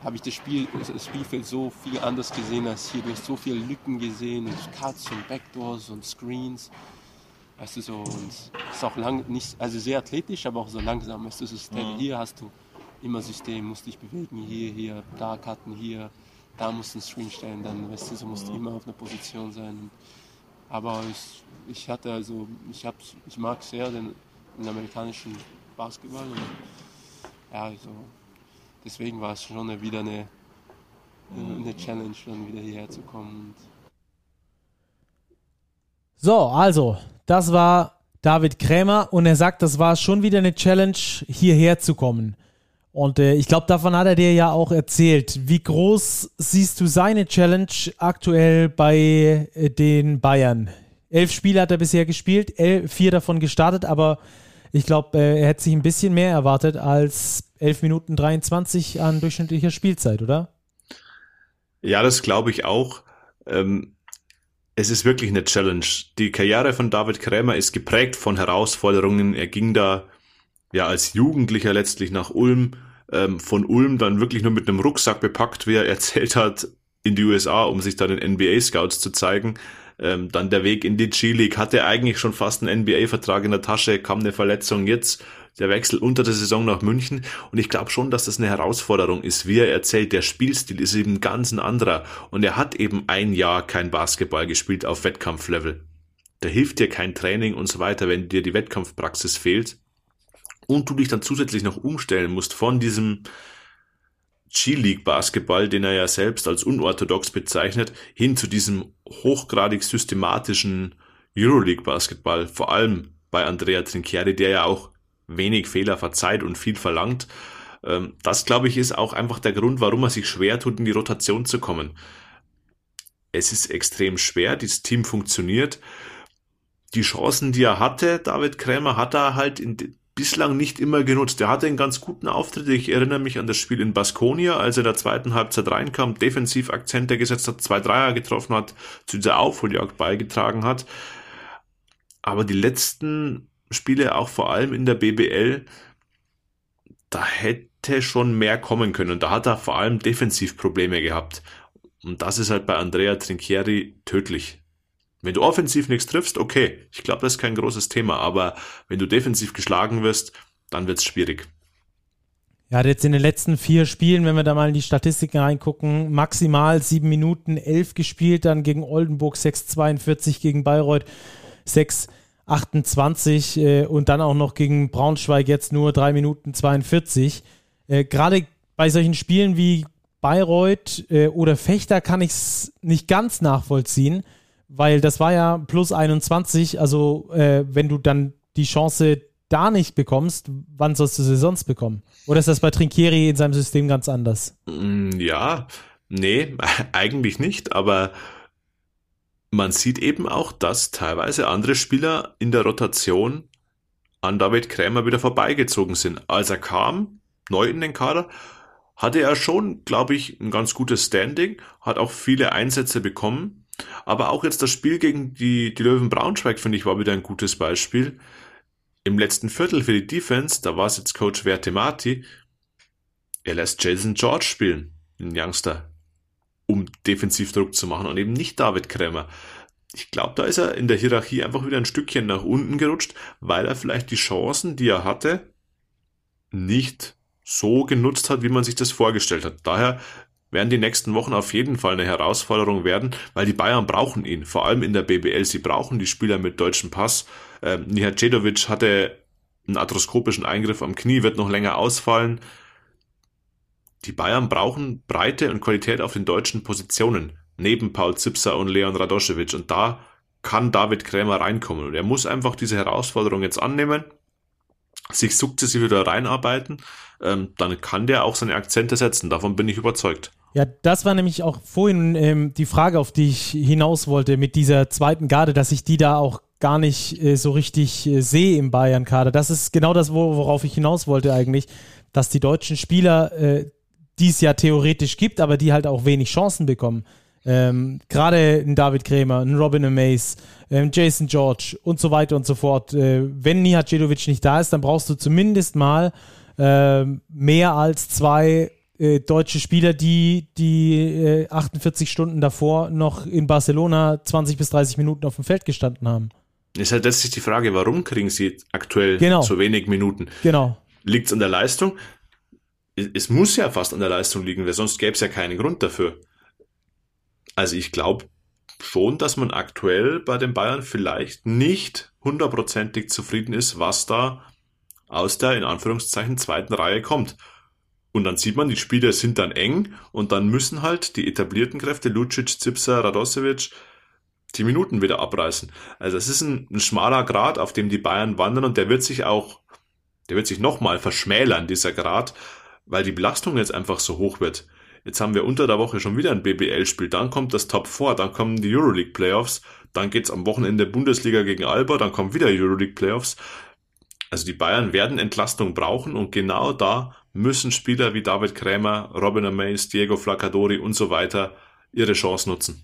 habe ich das, Spiel, das Spielfeld so viel anders gesehen als hier. Du hast so viele Lücken gesehen, und Cuts und Backdoors und Screens. Weißt du so, und es ist auch lang, nicht, also sehr athletisch, aber auch so langsam. Weißt du, so mhm. hier hast du immer System, musst dich bewegen, hier, hier, da cutten, hier da musst du einen Screen stellen, dann weißt du, so musst du immer auf einer Position sein. Aber ich, ich hatte also, ich, hab, ich mag sehr den, den amerikanischen Basketball. Und, ja, also, deswegen war es schon wieder eine, eine Challenge, dann wieder hierher zu kommen. So, also, das war David Krämer und er sagt, das war schon wieder eine Challenge, hierher zu kommen. Und äh, ich glaube, davon hat er dir ja auch erzählt. Wie groß siehst du seine Challenge aktuell bei äh, den Bayern? Elf Spiele hat er bisher gespielt, elf, vier davon gestartet, aber ich glaube, äh, er hätte sich ein bisschen mehr erwartet als 11 Minuten 23 an durchschnittlicher Spielzeit, oder? Ja, das glaube ich auch. Ähm, es ist wirklich eine Challenge. Die Karriere von David Krämer ist geprägt von Herausforderungen. Er ging da ja als Jugendlicher letztlich nach Ulm, ähm, von Ulm dann wirklich nur mit einem Rucksack bepackt, wie er erzählt hat, in die USA, um sich da den NBA-Scouts zu zeigen. Ähm, dann der Weg in die G-League, hatte eigentlich schon fast einen NBA-Vertrag in der Tasche, kam eine Verletzung jetzt, der Wechsel unter der Saison nach München. Und ich glaube schon, dass das eine Herausforderung ist, wie er erzählt, der Spielstil ist eben ganz ein anderer. Und er hat eben ein Jahr kein Basketball gespielt auf Wettkampflevel. Da hilft dir kein Training und so weiter, wenn dir die Wettkampfpraxis fehlt und du dich dann zusätzlich noch umstellen musst von diesem G-League Basketball, den er ja selbst als unorthodox bezeichnet, hin zu diesem hochgradig systematischen Euroleague Basketball, vor allem bei Andrea Trinchieri, der ja auch wenig Fehler verzeiht und viel verlangt. Ähm, das, glaube ich, ist auch einfach der Grund, warum er sich schwer tut, in die Rotation zu kommen. Es ist extrem schwer, dieses Team funktioniert. Die Chancen, die er hatte, David Krämer, hat er halt in bislang nicht immer genutzt. Er hatte einen ganz guten Auftritt. Ich erinnere mich an das Spiel in Baskonia, als er in der zweiten Halbzeit reinkam, defensiv Akzente gesetzt hat, zwei Dreier getroffen hat, zu dieser Aufholjagd beigetragen hat. Aber die letzten Spiele, auch vor allem in der BBL, da hätte schon mehr kommen können. Und da hat er vor allem defensiv Probleme gehabt. Und das ist halt bei Andrea Trinchieri tödlich. Wenn du offensiv nichts triffst, okay, ich glaube, das ist kein großes Thema, aber wenn du defensiv geschlagen wirst, dann wird es schwierig. Er hat jetzt in den letzten vier Spielen, wenn wir da mal in die Statistiken reingucken, maximal sieben Minuten elf gespielt, dann gegen Oldenburg 6,42, gegen Bayreuth 6,28 äh, und dann auch noch gegen Braunschweig jetzt nur drei Minuten 42. Äh, Gerade bei solchen Spielen wie Bayreuth äh, oder Fechter kann ich es nicht ganz nachvollziehen weil das war ja plus 21, also äh, wenn du dann die Chance da nicht bekommst, wann sollst du sie sonst bekommen? Oder ist das bei Trinkieri in seinem System ganz anders? Mm, ja, nee, eigentlich nicht, aber man sieht eben auch, dass teilweise andere Spieler in der Rotation an David Krämer wieder vorbeigezogen sind. Als er kam, neu in den Kader, hatte er schon, glaube ich, ein ganz gutes Standing, hat auch viele Einsätze bekommen. Aber auch jetzt das Spiel gegen die, die Löwen Braunschweig, finde ich, war wieder ein gutes Beispiel. Im letzten Viertel für die Defense, da war es jetzt Coach Vertemati, er lässt Jason George spielen, den Youngster, um Defensivdruck zu machen und eben nicht David Krämer. Ich glaube, da ist er in der Hierarchie einfach wieder ein Stückchen nach unten gerutscht, weil er vielleicht die Chancen, die er hatte, nicht so genutzt hat, wie man sich das vorgestellt hat. Daher werden die nächsten Wochen auf jeden Fall eine Herausforderung werden, weil die Bayern brauchen ihn, vor allem in der BBL. Sie brauchen die Spieler mit deutschem Pass. Ähm, Nihacedovic hatte einen arthroskopischen Eingriff am Knie, wird noch länger ausfallen. Die Bayern brauchen Breite und Qualität auf den deutschen Positionen, neben Paul Zipser und Leon Radoschewitsch. Und da kann David Krämer reinkommen. Und er muss einfach diese Herausforderung jetzt annehmen sich sukzessive da reinarbeiten, ähm, dann kann der auch seine Akzente setzen. Davon bin ich überzeugt. Ja, das war nämlich auch vorhin ähm, die Frage, auf die ich hinaus wollte mit dieser zweiten Garde, dass ich die da auch gar nicht äh, so richtig äh, sehe im Bayern-Kader. Das ist genau das, worauf ich hinaus wollte eigentlich, dass die deutschen Spieler, äh, die es ja theoretisch gibt, aber die halt auch wenig Chancen bekommen. Ähm, Gerade ein David Krämer, ein Robin Amaze, ähm, Jason George und so weiter und so fort. Äh, wenn Nihacedovic nicht da ist, dann brauchst du zumindest mal äh, mehr als zwei äh, deutsche Spieler, die die 48 äh, Stunden davor noch in Barcelona 20 bis 30 Minuten auf dem Feld gestanden haben. Ist halt letztlich die Frage, warum kriegen sie aktuell genau. so wenig Minuten? Genau. Liegt es an der Leistung? Es muss ja fast an der Leistung liegen, weil sonst gäbe es ja keinen Grund dafür. Also ich glaube schon, dass man aktuell bei den Bayern vielleicht nicht hundertprozentig zufrieden ist, was da aus der in Anführungszeichen zweiten Reihe kommt. Und dann sieht man, die Spiele sind dann eng und dann müssen halt die etablierten Kräfte, Lucic, Zipser, Radosevic, die Minuten wieder abreißen. Also es ist ein, ein schmaler Grad, auf dem die Bayern wandern und der wird sich auch, der wird sich nochmal verschmälern, dieser Grad, weil die Belastung jetzt einfach so hoch wird. Jetzt haben wir unter der Woche schon wieder ein BBL-Spiel, dann kommt das Top 4, dann kommen die Euroleague Playoffs, dann geht's am Wochenende Bundesliga gegen Alba, dann kommen wieder Euroleague Playoffs. Also die Bayern werden Entlastung brauchen und genau da müssen Spieler wie David Krämer, Robin Amaze, Diego Flacadori und so weiter ihre Chance nutzen.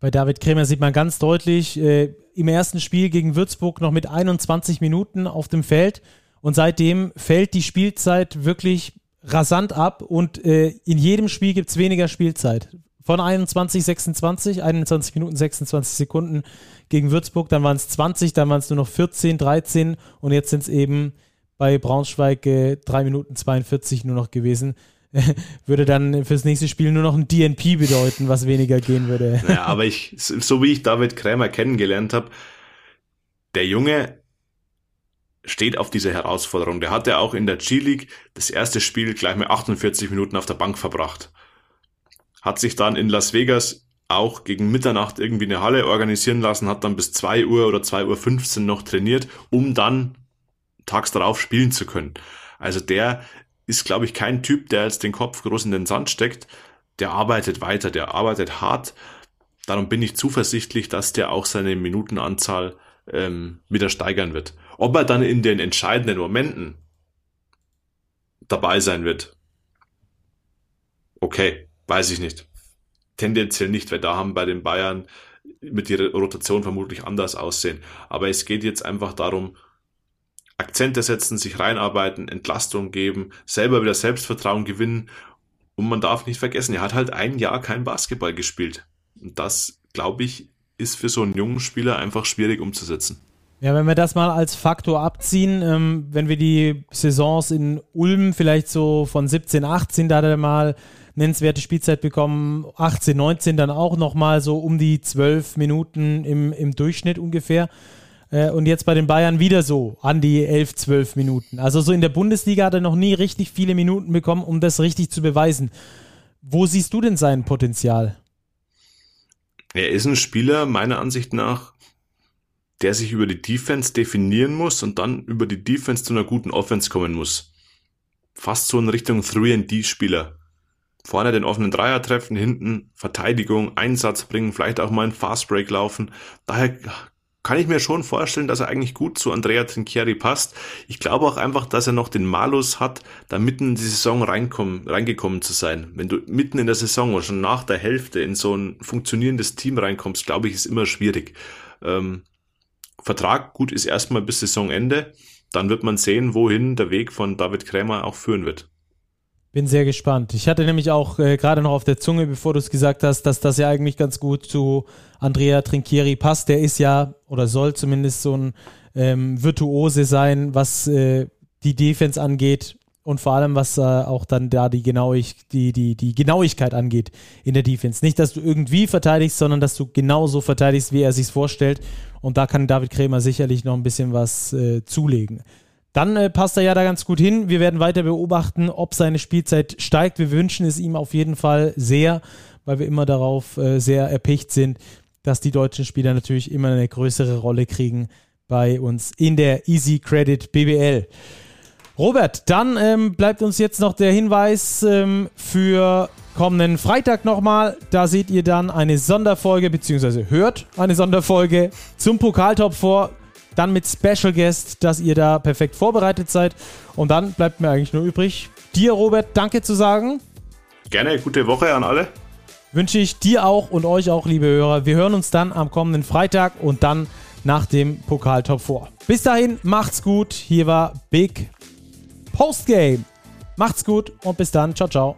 Bei David Krämer sieht man ganz deutlich, äh, im ersten Spiel gegen Würzburg noch mit 21 Minuten auf dem Feld und seitdem fällt die Spielzeit wirklich rasant ab und äh, in jedem Spiel gibt es weniger Spielzeit. Von 21, 26, 21 Minuten, 26 Sekunden gegen Würzburg, dann waren es 20, dann waren es nur noch 14, 13 und jetzt sind es eben bei Braunschweig äh, 3 Minuten 42 nur noch gewesen. würde dann fürs nächste Spiel nur noch ein DNP bedeuten, was weniger gehen würde. Ja, aber ich, so wie ich David Krämer kennengelernt habe, der Junge steht auf diese Herausforderung. Der hatte auch in der G-League das erste Spiel gleich mit 48 Minuten auf der Bank verbracht. Hat sich dann in Las Vegas auch gegen Mitternacht irgendwie eine Halle organisieren lassen, hat dann bis 2 Uhr oder 2 Uhr 15 noch trainiert, um dann tags darauf spielen zu können. Also der ist, glaube ich, kein Typ, der jetzt den Kopf groß in den Sand steckt. Der arbeitet weiter, der arbeitet hart. Darum bin ich zuversichtlich, dass der auch seine Minutenanzahl ähm, wieder steigern wird. Ob er dann in den entscheidenden Momenten dabei sein wird, okay, weiß ich nicht. Tendenziell nicht, weil da haben bei den Bayern mit ihrer Rotation vermutlich anders aussehen. Aber es geht jetzt einfach darum, Akzente setzen, sich reinarbeiten, Entlastung geben, selber wieder Selbstvertrauen gewinnen. Und man darf nicht vergessen, er hat halt ein Jahr kein Basketball gespielt. Und das, glaube ich, ist für so einen jungen Spieler einfach schwierig umzusetzen. Ja, wenn wir das mal als Faktor abziehen, ähm, wenn wir die Saisons in Ulm vielleicht so von 17, 18, da hat er mal nennenswerte Spielzeit bekommen, 18, 19 dann auch nochmal so um die 12 Minuten im, im Durchschnitt ungefähr. Äh, und jetzt bei den Bayern wieder so an die 11, 12 Minuten. Also so in der Bundesliga hat er noch nie richtig viele Minuten bekommen, um das richtig zu beweisen. Wo siehst du denn sein Potenzial? Er ist ein Spieler, meiner Ansicht nach, der sich über die Defense definieren muss und dann über die Defense zu einer guten Offense kommen muss. Fast so in Richtung 3D-Spieler. Vorne den offenen Dreier treffen, hinten Verteidigung, Einsatz bringen, vielleicht auch mal einen Fastbreak laufen. Daher kann ich mir schon vorstellen, dass er eigentlich gut zu Andrea Trinchieri passt. Ich glaube auch einfach, dass er noch den Malus hat, da mitten in die Saison reingekommen zu sein. Wenn du mitten in der Saison oder schon nach der Hälfte in so ein funktionierendes Team reinkommst, glaube ich, ist immer schwierig. Ähm, Vertrag gut ist erstmal bis Saisonende. Dann wird man sehen, wohin der Weg von David Krämer auch führen wird. Bin sehr gespannt. Ich hatte nämlich auch äh, gerade noch auf der Zunge, bevor du es gesagt hast, dass das ja eigentlich ganz gut zu Andrea Trinchieri passt. Der ist ja oder soll zumindest so ein ähm, Virtuose sein, was äh, die Defense angeht und vor allem was äh, auch dann da die, Genauig die, die, die Genauigkeit angeht in der Defense. Nicht, dass du irgendwie verteidigst, sondern dass du genauso verteidigst, wie er sich vorstellt. Und da kann David Krämer sicherlich noch ein bisschen was äh, zulegen. Dann äh, passt er ja da ganz gut hin. Wir werden weiter beobachten, ob seine Spielzeit steigt. Wir wünschen es ihm auf jeden Fall sehr, weil wir immer darauf äh, sehr erpicht sind, dass die deutschen Spieler natürlich immer eine größere Rolle kriegen bei uns in der Easy Credit BBL. Robert, dann ähm, bleibt uns jetzt noch der Hinweis ähm, für kommenden Freitag nochmal. Da seht ihr dann eine Sonderfolge, beziehungsweise hört eine Sonderfolge zum Pokaltop vor dann mit Special Guest, dass ihr da perfekt vorbereitet seid. Und dann bleibt mir eigentlich nur übrig, dir, Robert, danke zu sagen. Gerne, gute Woche an alle. Wünsche ich dir auch und euch auch, liebe Hörer. Wir hören uns dann am kommenden Freitag und dann nach dem Pokal-Top vor. Bis dahin, macht's gut. Hier war Big Postgame. Macht's gut und bis dann. Ciao, ciao.